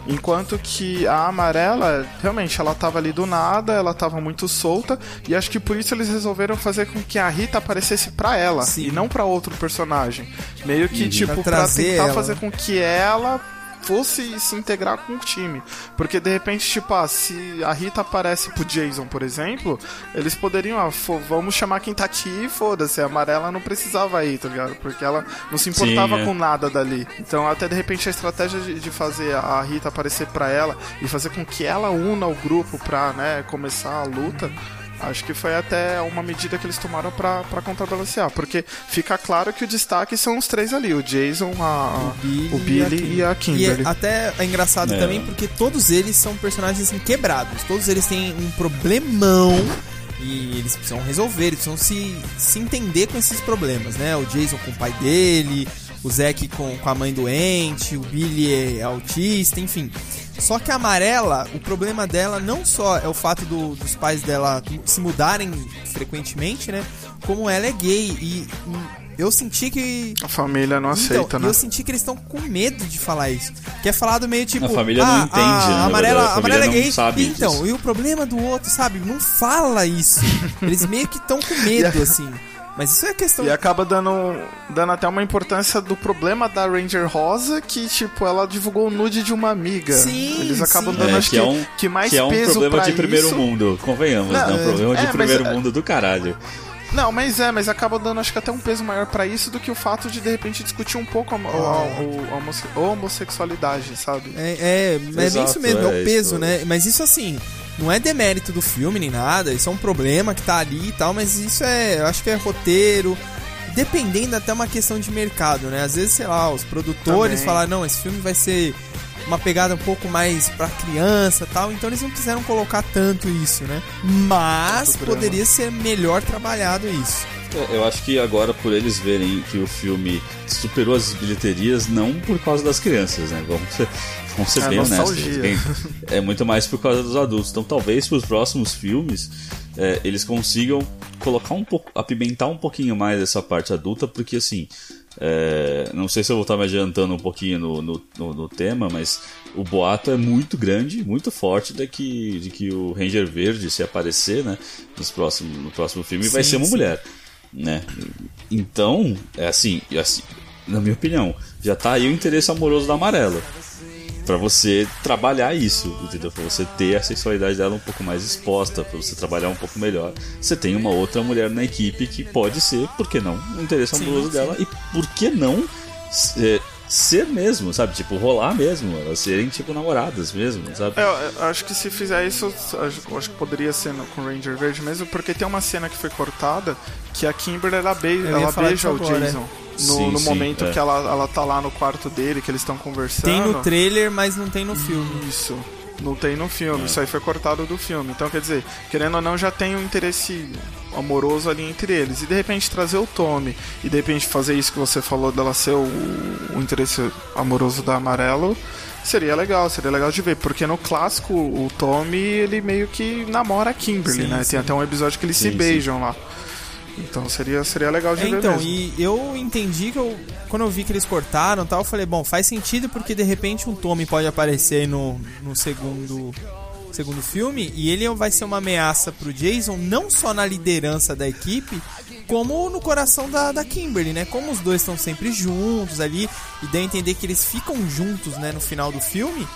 Enquanto que a amarela, realmente, ela tava ali do nada, ela tava muito solta, e acho que por isso eles resolveram fazer com que a Rita aparecesse pra ela Sim. e não pra outro personagem. Meio que, Uhum. tipo, Pra pra, tentar ela. fazer com que ela fosse se integrar com o time. Porque de repente, tipo, ah, se a Rita aparece pro Jason, por exemplo, eles poderiam, ah, vamos chamar quem tá aqui e foda-se, a amarela não precisava ir, tá ligado? Porque ela não se importava Sim, é. com nada dali. Então, até de repente, a estratégia de, de fazer a Rita aparecer pra ela e fazer com que ela una o grupo pra, né, começar a luta. Acho que foi até uma medida que eles tomaram pra, pra contrabalancear. Porque fica claro que o destaque são os três ali: o Jason, a, o Billy, e a Kimberly. E é- até é engraçado É. também porque todos eles são personagens assim, quebrados. Todos eles têm um problemão e eles precisam resolver, eles precisam se, se entender com esses problemas, né? O Jason com o pai dele, o Zack com, com a mãe doente, o Billy é autista, enfim. Só que a amarela, o problema dela não só é o fato do- dos pais dela se mudarem frequentemente, né? Como ela é gay e hum, eu senti que A família não aceita, então, né? eu senti que eles estão com medo de falar isso. Que é falado meio tipo. A família não ah, entende, a né, na amarela, a amarela é não gay. sabe então, disso. e o problema do outro, sabe? Não fala isso. Eles meio que estão com medo, assim. Mas isso é questão. E acaba dando, dando até uma importância do problema da Ranger Rosa, que, tipo, ela divulgou o nude de uma amiga. Sim, Eles acabam sim. dando, É, acho que, que, é um, que mais que é um peso problema de primeiro isso. mundo, convenhamos, Não, né? Um problema de é, mas primeiro é- mundo do caralho. Não, mas é, mas acaba dando acho que até um peso maior pra isso do que o fato de de repente discutir um pouco a, a- a- a homosse- a homossexualidade, sabe? É, é, é bem Exato, isso mesmo, é, é o peso, isso. né? Mas isso assim, não é demérito do filme nem nada, isso é um problema que tá ali e tal, mas isso é, eu acho que é roteiro, dependendo até uma questão de mercado, né? Às vezes, sei lá, os produtores Também. falaram, não, esse filme vai ser uma pegada um pouco mais pra criança e tal, então eles não quiseram colocar tanto isso, né? Mas poderia ser melhor trabalhado isso. É, Eu acho que agora, por eles verem que o filme superou as bilheterias, não por causa das crianças, né? Vamos ser É. Bem- É muito mais por causa dos adultos. Então, talvez para os próximos filmes é, eles consigam colocar um pouco, apimentar um pouquinho mais essa parte adulta, porque assim. é, não sei se eu vou estar me adiantando um pouquinho no, no, no- no tema, mas o boato é muito grande, muito forte de que, de que o Ranger Verde, se aparecer né, nos próximos, no próximo filme, vai Sim, ser uma sim. mulher né? Então, é assim, é assim, na minha opinião, já tá aí o interesse amoroso da amarela. Pra você trabalhar isso, entendeu? Pra você ter a sexualidade dela um pouco mais exposta, pra você trabalhar um pouco melhor. Você tem uma outra mulher na equipe que pode ser, por que não, o interesse Sim, amoroso sim. dela e por que não é, ser mesmo, sabe? Tipo, rolar mesmo, elas serem tipo namoradas mesmo, sabe? É, eu, eu acho que se fizer isso, acho, que poderia ser no, com o Ranger Verde mesmo, porque tem uma cena que foi cortada que a Kimberly ela, be ela beija o agora, Jason. é. No, Sim, no sim, momento é. que ela, ela tá lá no quarto dele, que eles estão conversando. Tem no trailer, mas não tem no filme. Isso. Não tem no filme, É. isso aí foi cortado do filme. Então, quer dizer, querendo ou não, já tem um interesse amoroso ali entre eles. E de repente trazer o Tommy e de repente fazer isso que você falou dela ser o, o interesse amoroso da Amarelo. Seria legal, seria legal de ver, porque no clássico o Tommy ele meio que namora a Kimberly, Sim, né? sim. Tem até um episódio que eles Sim, se beijam lá. Então seria, seria legal de É, ver então, mesmo. e eu entendi que eu. Quando eu vi que eles cortaram tal, eu falei, bom, faz sentido porque de repente um Tommy pode aparecer no, no segundo. Segundo filme, e ele vai ser uma ameaça pro Jason, não só na liderança da equipe, como no coração da, da Kimberly, né? Como os dois estão sempre juntos ali, e dá a entender que eles ficam juntos, né, no final do filme.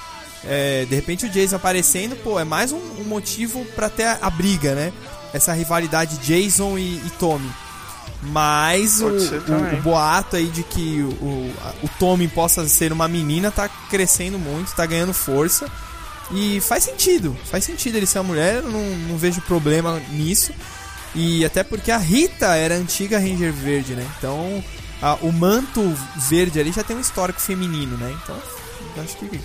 é, de repente o Jason aparecendo, pô, é mais um, um motivo pra ter a, a briga, né? Essa rivalidade Jason e, e Tommy. Mas o, o- o boato aí de que o, o, Tommy possa ser uma menina tá crescendo muito, tá ganhando força. E faz sentido, faz sentido ele ser uma mulher, eu não, não vejo problema nisso. E até porque a Rita era a antiga Ranger Verde, né? Então a- o manto verde ali já tem um histórico feminino, né? Então acho que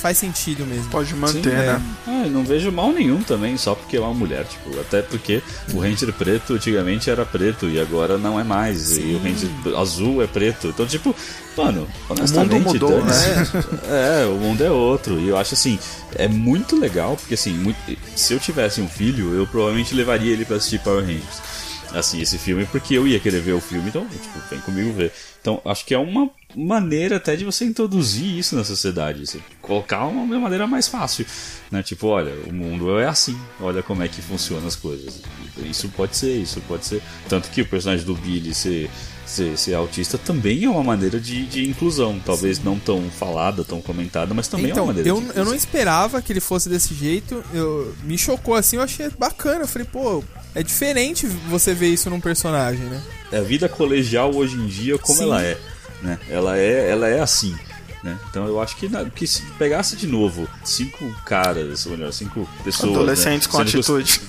faz sentido mesmo. Pode Sim, é. Ah, eu não vejo mal nenhum também, só porque é uma mulher, tipo, até porque o Ranger preto antigamente era preto e agora não é mais. E o Ranger azul é preto. Então, tipo, mano, honestamente. mudou, dane-se. É, o mundo é outro. E eu acho assim, é muito legal, porque assim, muito- se eu tivesse um filho, eu provavelmente levaria ele pra assistir Power Rangers. Assim, esse filme, porque eu ia querer ver o filme, então, tipo, vem comigo ver. Então, acho que é uma maneira até de você introduzir isso na sociedade. Você colocar uma maneira mais fácil. Né? Tipo, olha, o mundo é assim. Olha como é que funcionam as coisas. Isso pode ser, isso pode ser. Tanto que o personagem do Billy ser, ser, ser autista também é uma maneira de, de inclusão. Talvez não tão falada, tão comentada, mas também é então, uma maneira eu, de eu inclusão. não esperava que ele fosse desse jeito. Eu, me chocou assim, eu achei bacana. Eu falei, pô, é diferente você ver isso num personagem, né? É a vida colegial hoje em dia como Sim. ela é, né? Ela é, ela é assim. Né? Então eu acho que, na- que se pegasse de novo cinco caras, ou melhor, cinco pessoas. Adolescentes né? com Sendo que atitude.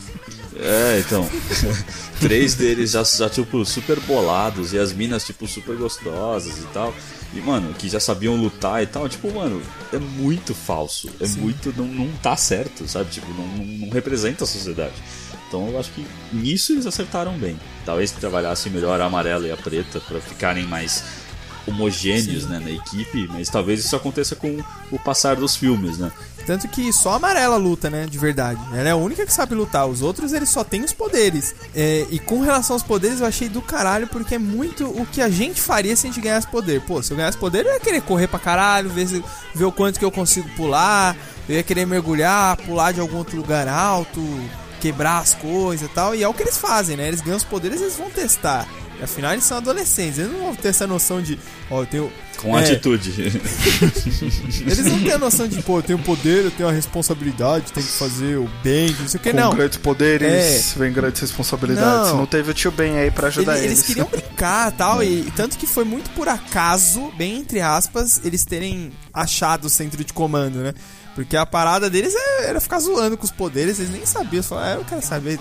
É, então. Três deles já, já, tipo, super bolados e as minas, tipo, super gostosas e tal. E, mano, que já sabiam lutar e tal. Tipo, mano, é muito falso. É muito. Não, não tá certo, sabe? Tipo, não, não, não representa a sociedade. Então eu acho que nisso eles acertaram bem. Talvez trabalhassem melhor a amarela e a preta pra ficarem mais homogêneos né, na equipe, mas talvez isso aconteça com o passar dos filmes, né? Tanto que só a amarela luta, né? De verdade. Ela é a única que sabe lutar. Os outros, eles só têm os poderes. É, e com relação aos poderes, eu achei do caralho, porque é muito o que a gente faria se a gente ganhasse poder. Pô, se eu ganhasse poder, eu ia querer correr pra caralho, ver, se- ver o quanto que eu consigo pular. Eu ia querer mergulhar, pular de algum outro lugar alto, quebrar as coisas e tal. E é o que eles fazem, né? Eles ganham os poderes, eles vão testar. Afinal, eles são adolescentes. Eles não vão ter essa noção de, ó, eu tenho. Com é, atitude. eles não têm a noção de, pô, eu tenho poder, eu tenho a responsabilidade, tenho que fazer o bem, não sei o que, Com não. grandes poderes, É. vem grandes responsabilidades. Não. Não. teve o tio Ben aí pra ajudar Ele- eles. eles queriam brincar tal, e tanto que foi muito por acaso, bem entre aspas, eles terem achado o centro de comando, né? Porque a parada deles é- era ficar zoando com os poderes, eles nem sabiam. Eles falaram, ah, eu quero saber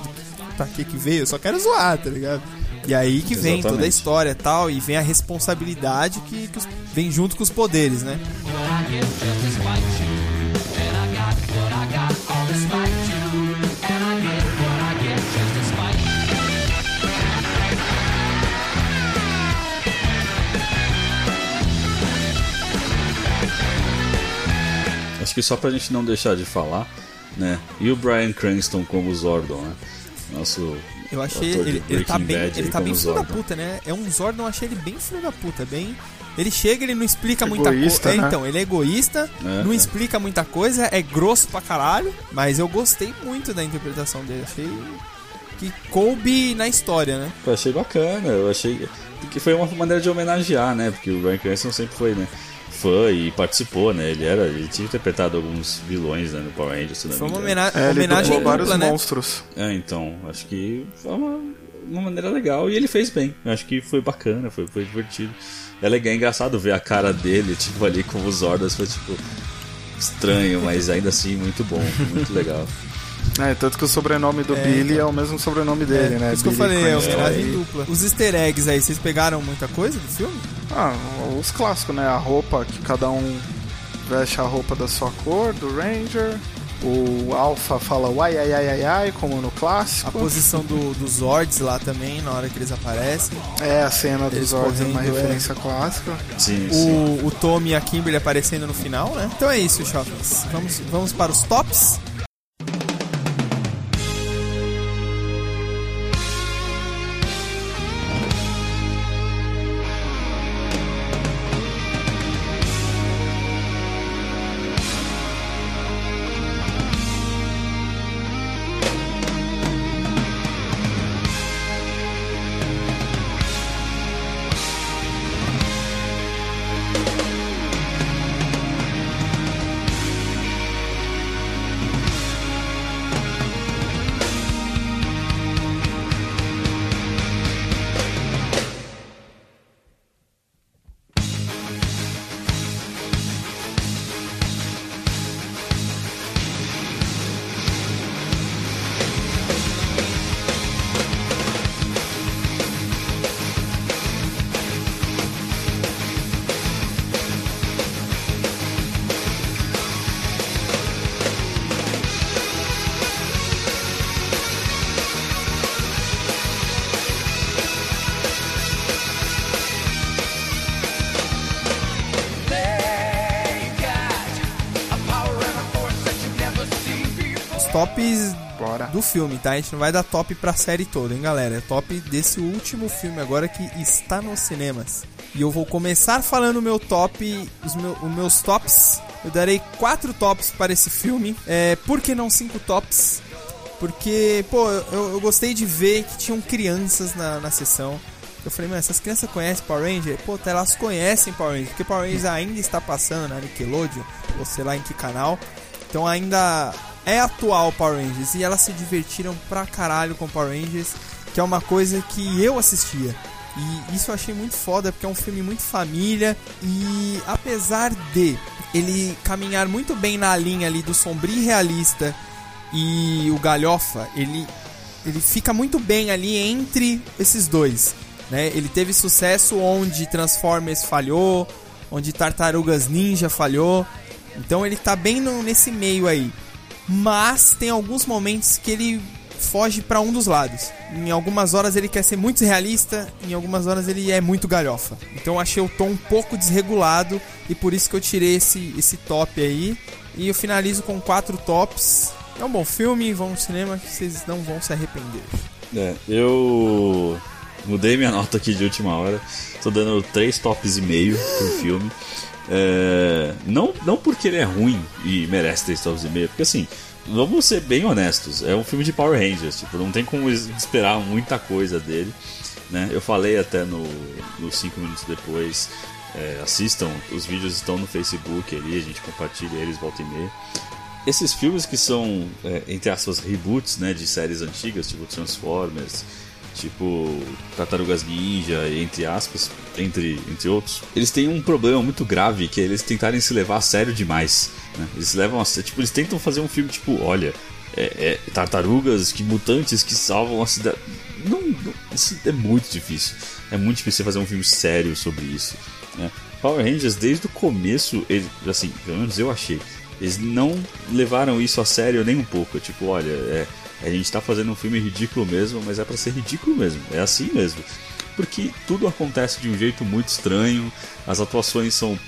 pra que que veio, eu só quero zoar, tá ligado? E aí que vem toda a Exatamente. história e tal, e vem a responsabilidade que, que os- vem junto com os poderes, né? Acho que só pra gente não deixar de falar, né? E o Brian Cranston como Zordon, né? Nosso Eu achei de ele, ele tá bem, Bad ele tá bem filho da Zordon. puta, né? É um Zordon, eu achei ele bem filho da puta, bem ele chega, ele não explica muita Egoísta, coisa. É, né? então, ele é egoísta, É, não é. explica muita coisa, é grosso pra caralho, mas eu gostei muito da interpretação dele. Achei que coube na história, né? Eu achei bacana, eu achei que foi uma maneira de homenagear, né? Porque o Brian Cranston sempre foi, né? Fã e participou, né? Ele era, ele tinha interpretado alguns vilões né, no Power Rangers. se não Foi uma É, ele homenagem dublou vários né? monstros. É, então, acho que foi uma, uma maneira legal e ele fez bem. Eu acho que foi bacana, foi, foi divertido. É legal, é engraçado ver a cara dele, tipo, ali com os Zordas, foi tipo estranho, mas ainda assim muito bom, muito legal. É, tanto que o sobrenome do É, Billy é o mesmo sobrenome dele, É, né? Isso que eu Billy falei, é Cranston. homenagem Aí- dupla. Os easter eggs aí, vocês pegaram muita coisa do filme? Ah, os clássicos, né? A roupa, que cada um veste a roupa da sua cor, do Ranger. O Alpha fala uai, ai, ai, ai, ai, como no A clássico. posição do, dos Zords lá também, na hora que eles aparecem. É, a cena Eles dos Zords é uma é. referência clássica. Sim, sim. O, o Tommy e a Kimberly aparecendo no final, né? Então é isso, Shoppings. Vamos, vamos para os tops. Do filme, tá? A gente não vai dar top pra série toda, hein, galera? É top desse último filme agora que está nos cinemas. E eu vou começar falando o meu top, os, meu- os meus tops. Eu darei quatro tops para esse filme. É, por que não cinco tops? Porque, pô, eu, eu gostei de ver que tinham crianças na, na sessão. Eu falei, mano, essas crianças conhecem Power Ranger? Pô, tá, elas conhecem Power Ranger, porque Power Rangers ainda está passando na Nickelodeon, ou sei lá em que canal. Então ainda é atual Power Rangers. E elas se divertiram pra caralho com Power Rangers, que é uma coisa que eu assistia. E isso eu achei muito foda, porque é um filme muito família. E apesar de ele caminhar muito bem na linha ali do sombrio realista e o galhofa, ele, ele fica muito bem ali entre esses dois. Né? Ele teve sucesso onde Transformers falhou, onde Tartarugas Ninja falhou. Então ele tá bem no- nesse meio aí. Mas tem alguns momentos que ele foge pra um dos lados. Em algumas horas ele quer ser muito realista, em algumas horas ele é muito galhofa. Então eu achei o tom um pouco desregulado e por isso que eu tirei esse, esse top aí. E eu finalizo com quatro tops. É um bom filme, vão no cinema que vocês não vão se arrepender. É, eu mudei minha nota aqui de última hora. Tô dando três tops e meio pro filme. É, não, não porque ele é ruim e merece três tops e meio, porque assim, vamos ser bem honestos, é um filme de Power Rangers, tipo, não tem como es- esperar muita coisa dele. Né? Eu falei até no, no cinco minutos depois. é, assistam, os vídeos estão no Facebook ali, a gente compartilha eles volta e meia esses filmes que são, é, entre aspas, reboots né, de séries antigas, tipo Transformers, tipo Tartarugas Ninja, entre aspas, entre, entre outros, eles têm um problema muito grave que é eles tentarem se levar a sério demais. Né? Eles levam a, tipo, eles tentam fazer um filme tipo, olha, é, é tartarugas, que mutantes que salvam a cidade. Não, não- isso é muito difícil. É muito difícil fazer um filme sério sobre isso. Né? Power Rangers, desde o começo, ele, assim, pelo menos eu achei, eles não levaram isso a sério nem um pouco. Tipo, olha, é, a gente tá fazendo um filme ridículo mesmo, mas é pra ser ridículo mesmo. É assim mesmo. Porque tudo acontece de um jeito muito estranho, as atuações são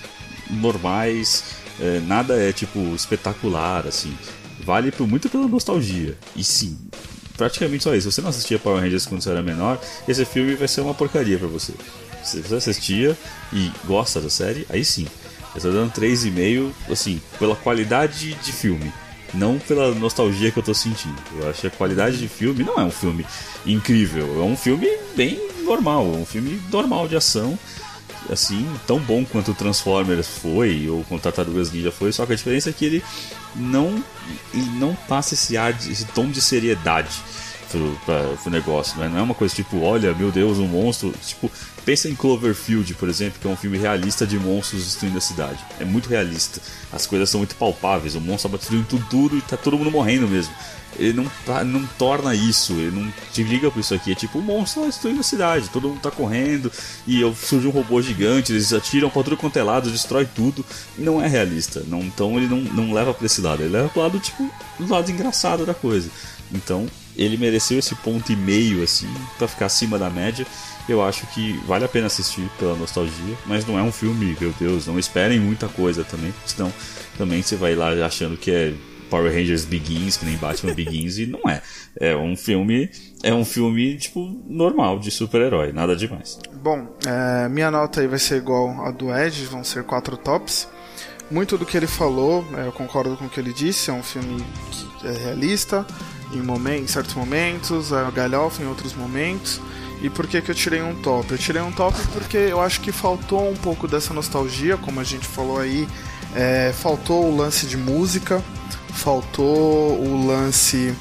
normais, é, nada é tipo espetacular, assim. Vale por, muito pela nostalgia. E sim, praticamente só isso. Se você não assistia Power Rangers quando você era menor, esse filme vai ser uma porcaria pra você. Se você assistia e gosta da série, aí sim. Eu tô dando 3,5, assim, pela qualidade de filme. Não pela nostalgia que eu tô sentindo. Eu acho que a qualidade de filme não é um filme incrível. É um filme bem normal. Um filme normal de ação. Assim, tão bom quanto o Transformers foi, ou quanto Tartarugas Ninja foi. Só que a diferença é que ele não, ele não passa esse ar, esse tom de seriedade pra, pro negócio. Né? Não é uma coisa tipo, olha, meu Deus, um monstro. Tipo, pensa em Cloverfield, por exemplo, que é um filme realista de monstros destruindo a cidade. É muito realista. As coisas são muito palpáveis. O monstro tá destruindo tudo duro e tá todo mundo morrendo mesmo. Ele não, tá- não torna isso, ele não te liga pra isso aqui. É tipo, o monstro tá destruindo a cidade, todo mundo tá correndo e surge um robô gigante, eles atiram pra tudo quanto é lado, destrói tudo. Não é realista. Não, então ele não, não leva pra esse lado, ele leva pro lado, tipo, do lado engraçado da coisa. Então, ele mereceu esse ponto e meio, assim, pra ficar acima da média. Eu acho que vale a pena assistir pela nostalgia, mas não é um filme, meu Deus, não esperem muita coisa também, senão também você vai lá achando que é Power Rangers Begins, que nem Batman Begins, e não é. É um filme, é um filme, tipo, normal, de super-herói, nada demais. Bom, é, minha nota aí vai ser igual a do Ed, vão ser quatro tops. Muito do que ele falou, é, eu concordo com o que ele disse, é um filme que é realista em, em certos momentos, é galhofa em outros momentos. E por que, que eu tirei um top? Eu tirei um top porque eu acho que faltou um pouco dessa nostalgia, como a gente falou aí. é, faltou o lance de música, faltou o lance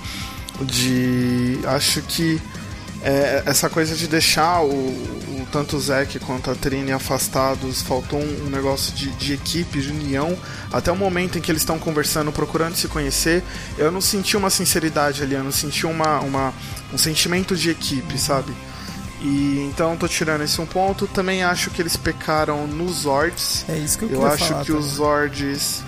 de. Acho que é, essa coisa de deixar o, o- tanto o Zack quanto a Trini afastados, faltou um, um negócio de, de equipe, de união. Até o momento em que eles estão conversando, procurando se conhecer, eu não senti uma sinceridade ali, eu não senti uma, uma, um sentimento de equipe, sabe? E então tô tirando esse um ponto. Também acho que eles pecaram nos Zords. É isso que eu Eu acho falar que os Zords.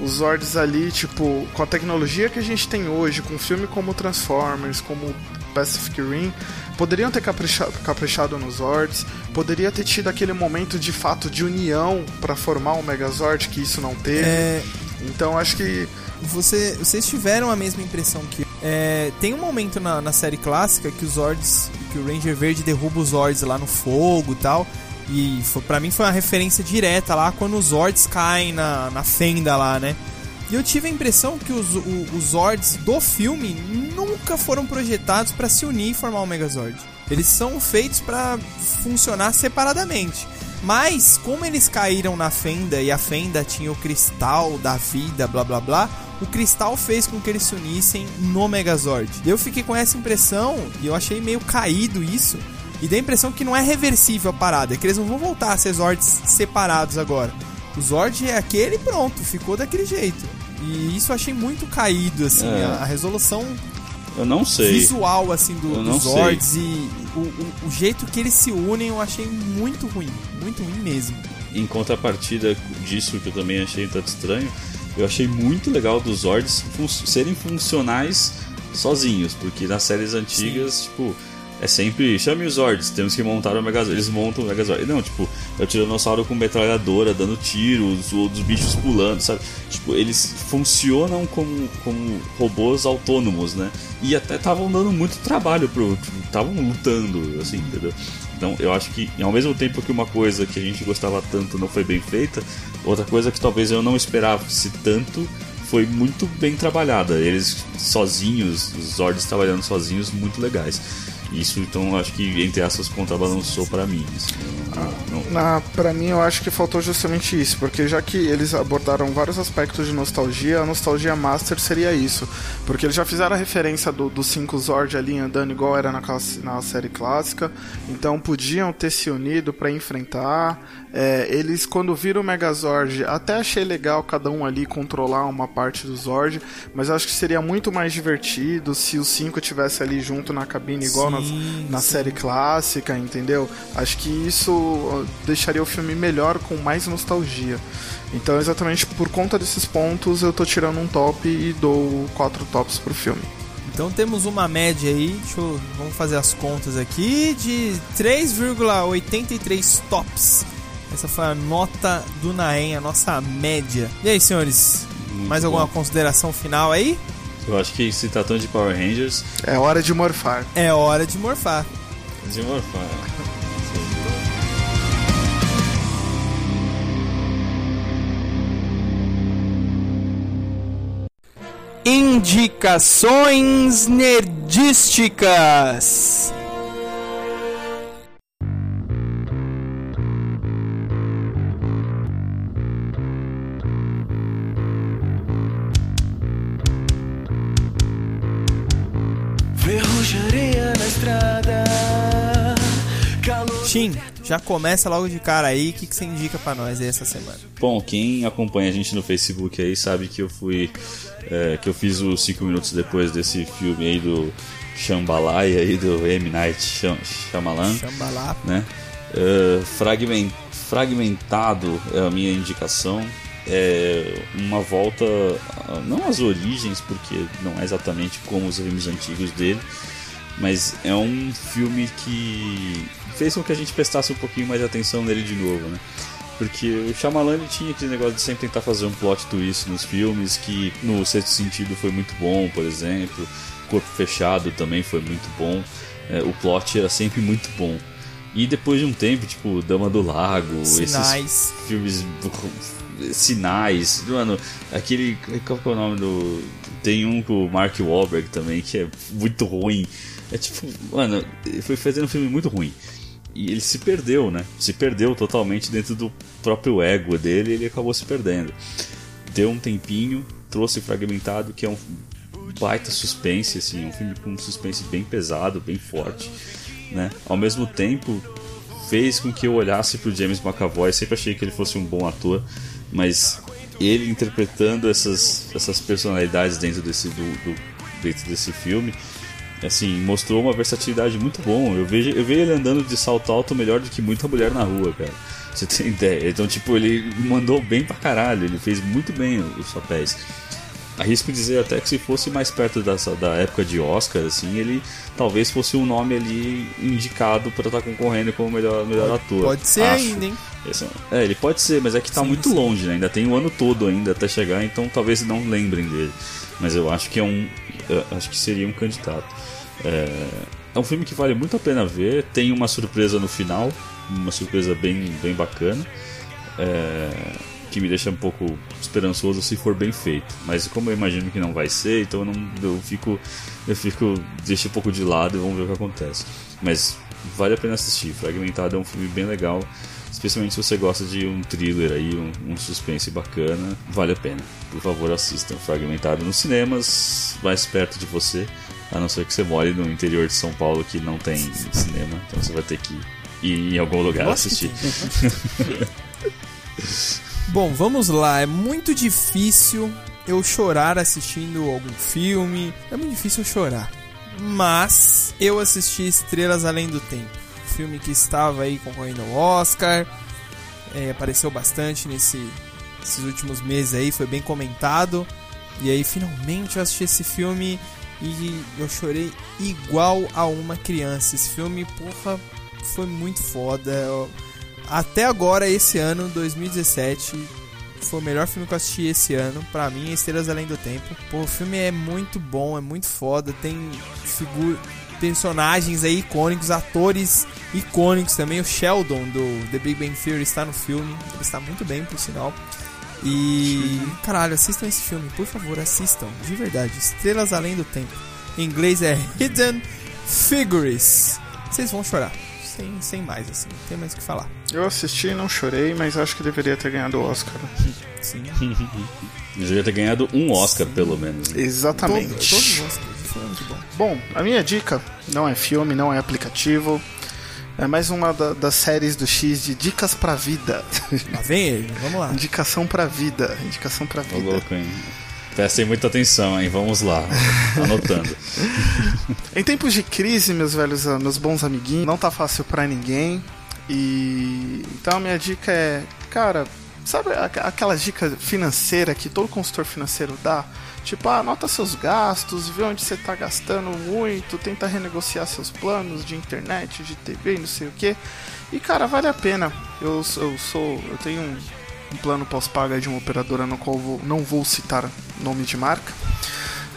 Os Zords ali, tipo, com a tecnologia que a gente tem hoje, com um filme como Transformers, como Pacific Rim, poderiam ter caprichado, caprichado nos Zords, poderia ter tido aquele momento de fato de união pra formar um Megazord, que isso não teve. É, Então acho que você, vocês tiveram a mesma impressão que eu. É, tem um momento na, na série clássica que os Zords, que o Ranger Verde derruba os Zords lá no fogo e tal. E pra mim foi uma referência direta lá quando os Zords caem na, na fenda lá, né? E eu tive a impressão que os, o- os Zords do filme nunca foram projetados pra se unir e formar o Megazord. Eles são feitos pra funcionar separadamente. Mas, como eles caíram na fenda e a fenda tinha o cristal da vida, blá blá blá, o cristal fez com que eles se unissem no Megazord. Eu fiquei com essa impressão e eu achei meio caído isso. E dá a impressão que não é reversível a parada, que eles não vão voltar a ser Zords separados agora. O Zord é aquele e pronto, ficou daquele jeito. E isso eu achei muito caído, assim, É. a, a resolução Eu não sei. visual, assim, do, dos Zords e o, o, o jeito que eles se unem eu achei muito ruim. Muito ruim mesmo. Em contrapartida disso, que eu também achei tanto estranho, eu achei muito legal dos Zords fun- serem funcionais sozinhos, porque nas séries antigas, tipo, é sempre chame os Zords, temos que montar o Megazord. Eles montam o Megazord. Não, tipo, é o Tiranossauro com metralhadora, dando tiro, os outros bichos pulando, sabe? Tipo, eles funcionam como, como robôs autônomos, né? E até estavam dando muito trabalho pro. Estavam lutando, assim, entendeu? Então eu acho que ao mesmo tempo que uma coisa que a gente gostava tanto não foi bem feita, outra coisa que talvez eu não esperasse tanto foi muito bem trabalhada. Eles sozinhos, os Zords trabalhando sozinhos, muito legais. Isso então acho que entre essas contrabalançou pra mim. assim, não- Na, pra mim, eu acho que faltou justamente isso, porque já que eles abordaram vários aspectos de nostalgia, a nostalgia master seria isso. Porque eles já fizeram a referência do, do 5 Zord ali andando igual era na, classe- na série clássica, então podiam ter se unido pra enfrentar. É, eles, quando viram o Megazord, até achei legal cada um ali controlar uma parte do Zord, mas acho que seria muito mais divertido se os cinco tivesse ali junto na cabine, igual nas- Sim, na sim. série clássica, entendeu? Acho que isso deixaria o filme melhor, com mais nostalgia. Então, exatamente por conta desses pontos, eu tô tirando um top e dou quatro tops pro filme. Então temos uma média aí, deixa eu, vamos fazer as contas aqui, de 3,83 tops. Essa foi a nota do Naem, a nossa média. E aí, senhores? Muito mais alguma bom. consideração final aí? Eu acho que se tratando de Power Rangers, É hora de morfar. É hora de morfar. de morfar. Indicações nerdísticas. Tim, já começa logo de cara aí. O que, que você indica pra nós aí essa semana? Bom, quem acompanha a gente no Facebook aí sabe que eu fui. é, que eu fiz os 5 minutos depois desse filme aí do Shambhalai aí do M. Night Shyam- Shyamalan, Xambalá. né? É, fragmen- fragmentado é a minha indicação. É uma volta, a- não às origens, porque não é exatamente como os filmes antigos dele, mas é um filme que fez com que a gente prestasse um pouquinho mais de atenção nele de novo, né? Porque o Shyamalan tinha aquele negócio de sempre tentar fazer um plot twist nos filmes, que no sexto sentido foi muito bom, por exemplo. Corpo Fechado também foi muito bom. É, o plot era sempre muito bom. E depois de um tempo, tipo, Dama do Lago, Sinais. esses filmes sinais, mano, aquele qual que é o nome do tem um com o Mark Wahlberg também que é muito ruim. É tipo, mano, foi fazendo um filme muito ruim. E ele se perdeu, né? Se perdeu totalmente dentro do próprio ego dele ele acabou se perdendo. Deu um tempinho, trouxe Fragmentado, que é um baita suspense, assim, um filme com um suspense bem pesado, bem forte, né? Ao mesmo tempo, fez com que eu olhasse pro James McAvoy, sempre achei que ele fosse um bom ator, mas ele interpretando essas, essas personalidades dentro desse, do, do- dentro desse filme, assim, mostrou uma versatilidade muito bom. Eu vejo, eu vejo ele andando de salto alto melhor do que muita mulher na rua, cara. Você tem ideia? Então, tipo, ele mandou bem pra caralho, ele fez muito bem os papéis. Arrisco dizer até que se fosse mais perto dessa, da época de Oscar, assim, ele talvez fosse um nome ali indicado para estar concorrendo como melhor, melhor ator. Pode ser Acho. ainda, hein? É- é, ele pode ser, mas é que tá Sim, muito sim. longe, né? Ainda tem o ano todo ainda até chegar, então talvez não lembrem dele. Mas eu acho que é um. acho que seria um candidato. É, é um filme que vale muito a pena ver. Tem uma surpresa no final, uma surpresa bem, bem bacana. É, que me deixa um pouco esperançoso se for bem feito. Mas como eu imagino que não vai ser, então eu, não, eu fico. Eu fico. deixo um pouco de lado e vamos ver o que acontece. Mas vale a pena assistir. Fragmentado é um filme bem legal. Especialmente se você gosta de um thriller aí, um, um suspense bacana, vale a pena. Por favor, assistam Fragmentado nos cinemas, mais perto de você. A não ser que você more no interior de São Paulo que não tem cinema, então você vai ter que ir em algum lugar que assistir. Bom, vamos lá. É muito difícil eu chorar assistindo algum filme. É muito difícil eu chorar. Mas eu assisti Estrelas Além do Tempo. Filme que estava aí concorrendo ao Oscar. É, apareceu bastante nesse, nesses últimos meses aí. Foi bem comentado. E aí finalmente eu assisti esse filme e eu chorei igual a uma criança. Esse filme, porra, foi muito foda. Eu- até agora, esse ano, 2017, foi o melhor filme que eu assisti esse ano. Pra mim, Estrelas Além do Tempo. Pô, o filme é muito bom, é muito foda. Tem figu personagens aí icônicos, atores icônicos também. O Sheldon do The Big Bang Theory está no filme. Ele está muito bem, por sinal. E. Caralho, assistam esse filme, por favor, assistam. De verdade. Estrelas Além do Tempo. Em inglês é Hidden Figures. Vocês vão chorar. Sem, sem mais, assim. Não tem mais o que falar. Eu assisti e não chorei, mas acho que deveria ter ganhado o Oscar. Sim. Eu devia ter ganhado um Oscar, pelo menos. né? Exatamente. Todo- todos os Oscars. Foi muito bom. Bom, a minha dica não é filme, não é aplicativo. É mais uma da- das séries do X de dicas pra vida. Lá vem ele, vamos lá. Indicação pra vida. Indicação pra vida. louco, hein? Prestem muita atenção, hein? Vamos lá. Anotando. Em tempos de crise, meus velhos, meus bons amiguinhos, não tá fácil pra ninguém. E então a minha dica é, cara, sabe aqu- aquela dica financeira que todo consultor financeiro dá? Tipo, ah, anota seus gastos, vê onde você tá gastando muito, tenta renegociar seus planos de internet, de TV, não sei o que. E cara, vale a pena. Eu, sou- eu sou, eu tenho um, um plano pós-paga de uma operadora no qual vou- não vou citar nome de marca.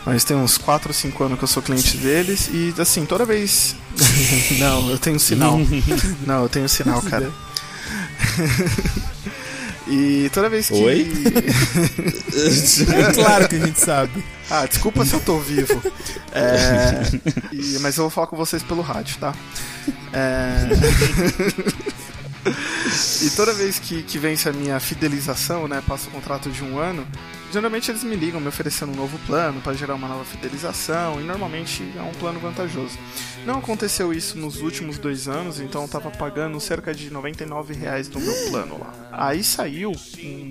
Mas tem uns 4 ou 5 anos que eu sou cliente deles e assim, toda vez. Não, eu tenho sinal. Não, eu tenho sinal, cara. E toda vez que. Oi? É claro que a gente sabe. Ah, desculpa se eu tô vivo. É, e- mas eu vou falar com vocês pelo rádio, tá? É, e toda vez que, que vence a minha fidelização, né? Passo o contrato de um ano, geralmente eles me ligam me oferecendo um novo plano para gerar uma nova fidelização e normalmente é um plano vantajoso. Não aconteceu isso nos últimos dois anos, então eu tava pagando cerca de 99 reais no meu plano lá. Aí saiu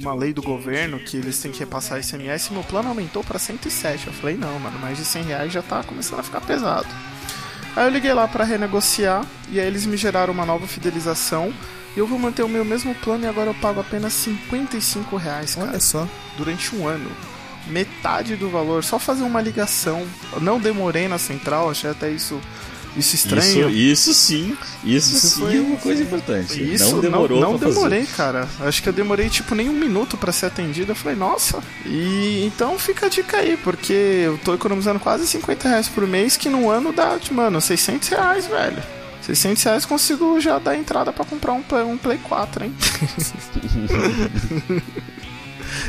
uma lei do governo que eles têm que repassar SMS e meu plano aumentou para 107. Eu falei, não, mano, mais de 100 reais já tá começando a ficar pesado. Aí eu liguei lá para renegociar e aí eles me geraram uma nova fidelização. E eu vou manter o meu mesmo plano e agora eu pago apenas 55 reais, cara. Olha só. Durante um ano. Metade do valor, só fazer uma ligação. Eu não demorei na central, achei até isso, isso estranho. Isso, isso sim. Isso, Isso sim foi- é uma coisa importante. Isso, não demorou não, não pra fazer. demorei, cara. Acho que eu demorei tipo nem um minuto pra ser atendido. Eu falei, nossa. E então fica a dica aí, porque eu tô economizando quase 50 reais por mês, que no ano dá, tipo, mano, 600 reais, velho. 600 reais consigo já dar entrada pra comprar um Play, um Play 4, hein?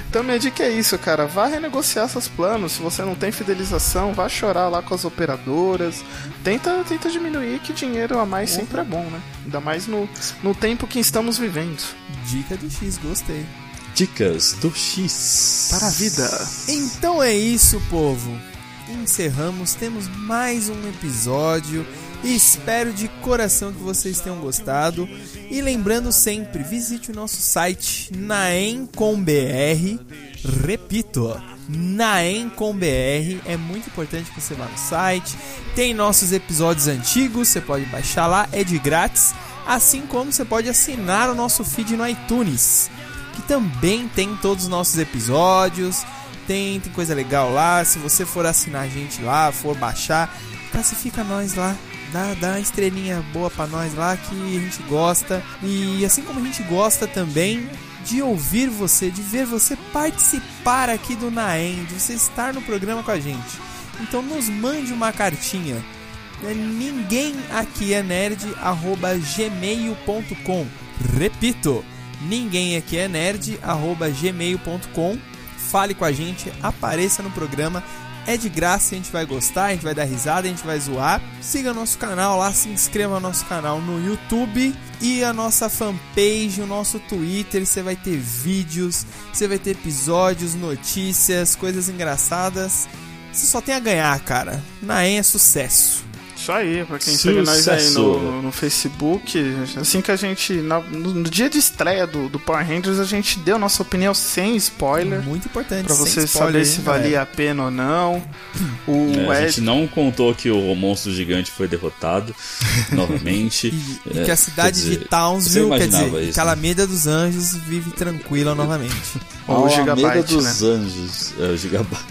Então minha dica é isso, cara. Vá renegociar seus planos. Se você não tem fidelização, vá chorar lá com as operadoras. Tenta, tenta diminuir que dinheiro a mais sempre é bom, né? Ainda mais no, no tempo que estamos vivendo. Dica do X, gostei. Dicas do X. Para a vida. Então é isso, povo. Encerramos, temos mais um episódio. Espero de coração que vocês tenham gostado. E lembrando sempre, visite o nosso site naem.com.br. Repito, naem.com.br. É muito importante que você vá no site. Tem nossos episódios antigos, você pode baixar lá, é de grátis. Assim como você pode assinar o nosso feed no iTunes que também tem todos os nossos episódios. Tem, tem coisa legal lá. Se você for assinar a gente lá, for baixar, classifica nós lá. Dá, dá uma estrelinha boa pra nós lá que a gente gosta. E assim como a gente gosta também de ouvir você, de ver você participar aqui do Naem, de você estar no programa com a gente. Então nos mande uma cartinha. É Ninguém aqui é nerd, arroba gmail.com. Repito, ninguém aqui é nerd, arroba gmail.com. Fale com a gente, apareça no programa. É de graça, a gente vai gostar, a gente vai dar risada, a gente vai zoar. Siga nosso canal lá, se inscreva no nosso canal no YouTube e a nossa fanpage, o nosso Twitter. Você vai ter vídeos, você vai ter episódios, notícias, coisas engraçadas. Você só tem a ganhar, cara. Naem é sucesso. Isso aí, pra quem segue nós aí Sucesso. no, no Facebook, assim que a gente, na- no, no dia de estreia do, do Power Rangers, a gente deu nossa opinião sem spoiler, Muito importante. pra você saber se valia a pena ou não. O É, a Ed, gente não contou que o monstro gigante foi derrotado novamente. E, e É, que a cidade dizer, de Townsville, quer dizer, isso, né? Calameda dos Anjos vive tranquila novamente. ou o A Gigabyte, Alameda dos né? Anjos. É, o Gigabyte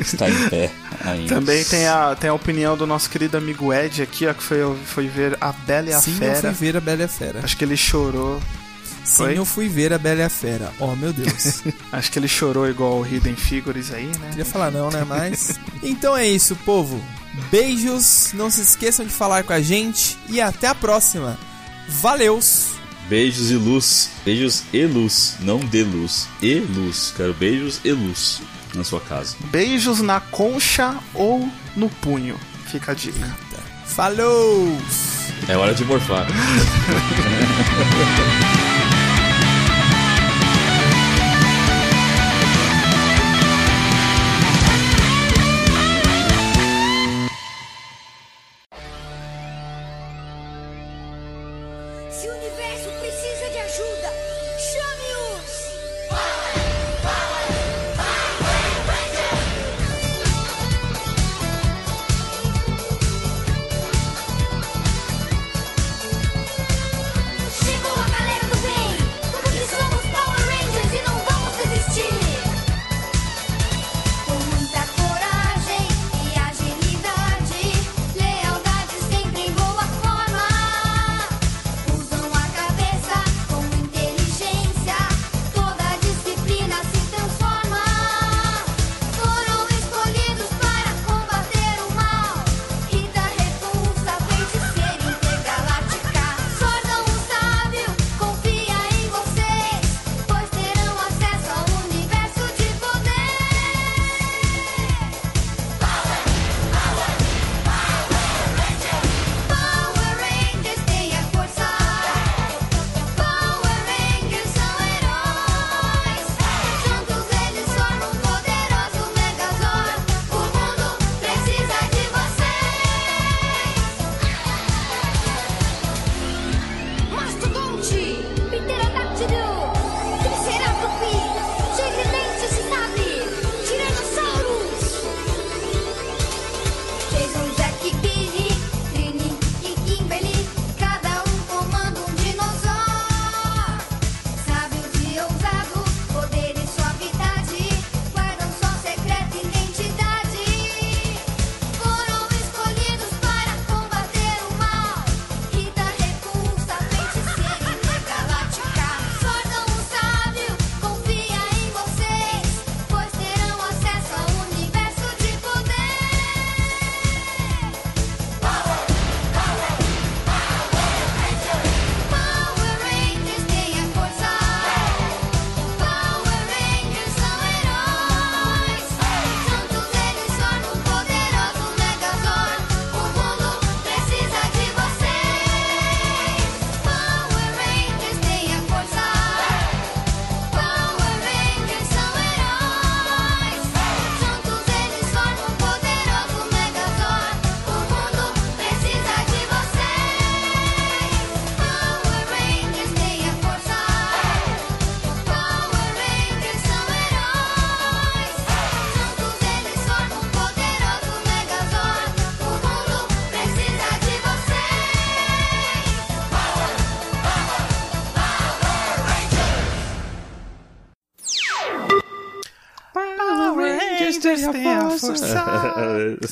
está em pé ainda. Também tem a, tem a opinião do nosso querido amigo Ed aqui, ó, que foi, foi ver a Bela e a Sim, eu Fera. fui ver a Bela e a Fera. Acho que ele chorou. Sim, Foi? eu fui ver a Bela e a Fera. Oh, meu Deus. Acho que ele chorou igual o Hidden Figures aí, né? Queria falar não, né? Mas. Então é isso, povo. Beijos, não se esqueçam de falar com a gente e até a próxima. Valeus! Beijos e luz. Beijos e luz. Não de luz. E luz. Quero beijos e luz na sua casa. Beijos na concha ou no punho. Fica a dica. Falou! É hora de morfar.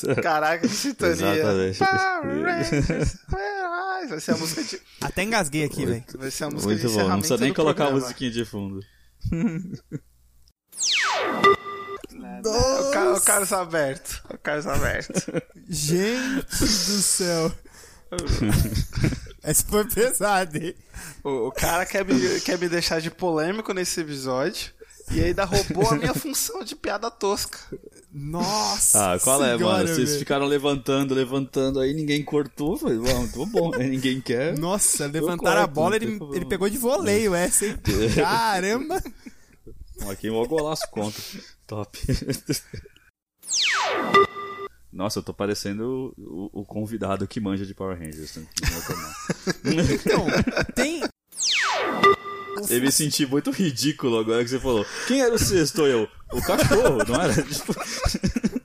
Caraca, que sintonia. Exatamente. Vai ser a música de... Até engasguei aqui, velho. Vai ser a música Muito de bom. Não precisa nem colocar a programa. musiquinha de fundo. O, ca o Carlos Aberto. O Carlos Aberto. Gente do céu. Essa foi pesada, hein? O, o cara quer me, quer me deixar de polêmico nesse episódio. E ainda roubou a minha função de piada tosca. Nossa! Ah, qual é, senhora, mano? Vocês ficaram levantando, levantando, aí ninguém cortou. Falei, bom, tô bom, né? Ninguém quer. Nossa, levantaram a corto, bola, não ele, ele pegou de voleio essa, hein? Caramba! Ó, queimou o golaço contra. Top. Nossa, eu tô parecendo o, o- o convidado que manja de Power Rangers. né? É. Então, tem. Eu me senti muito ridículo agora que você falou. Quem era o sexto? Eu. O cachorro, não era? Tipo,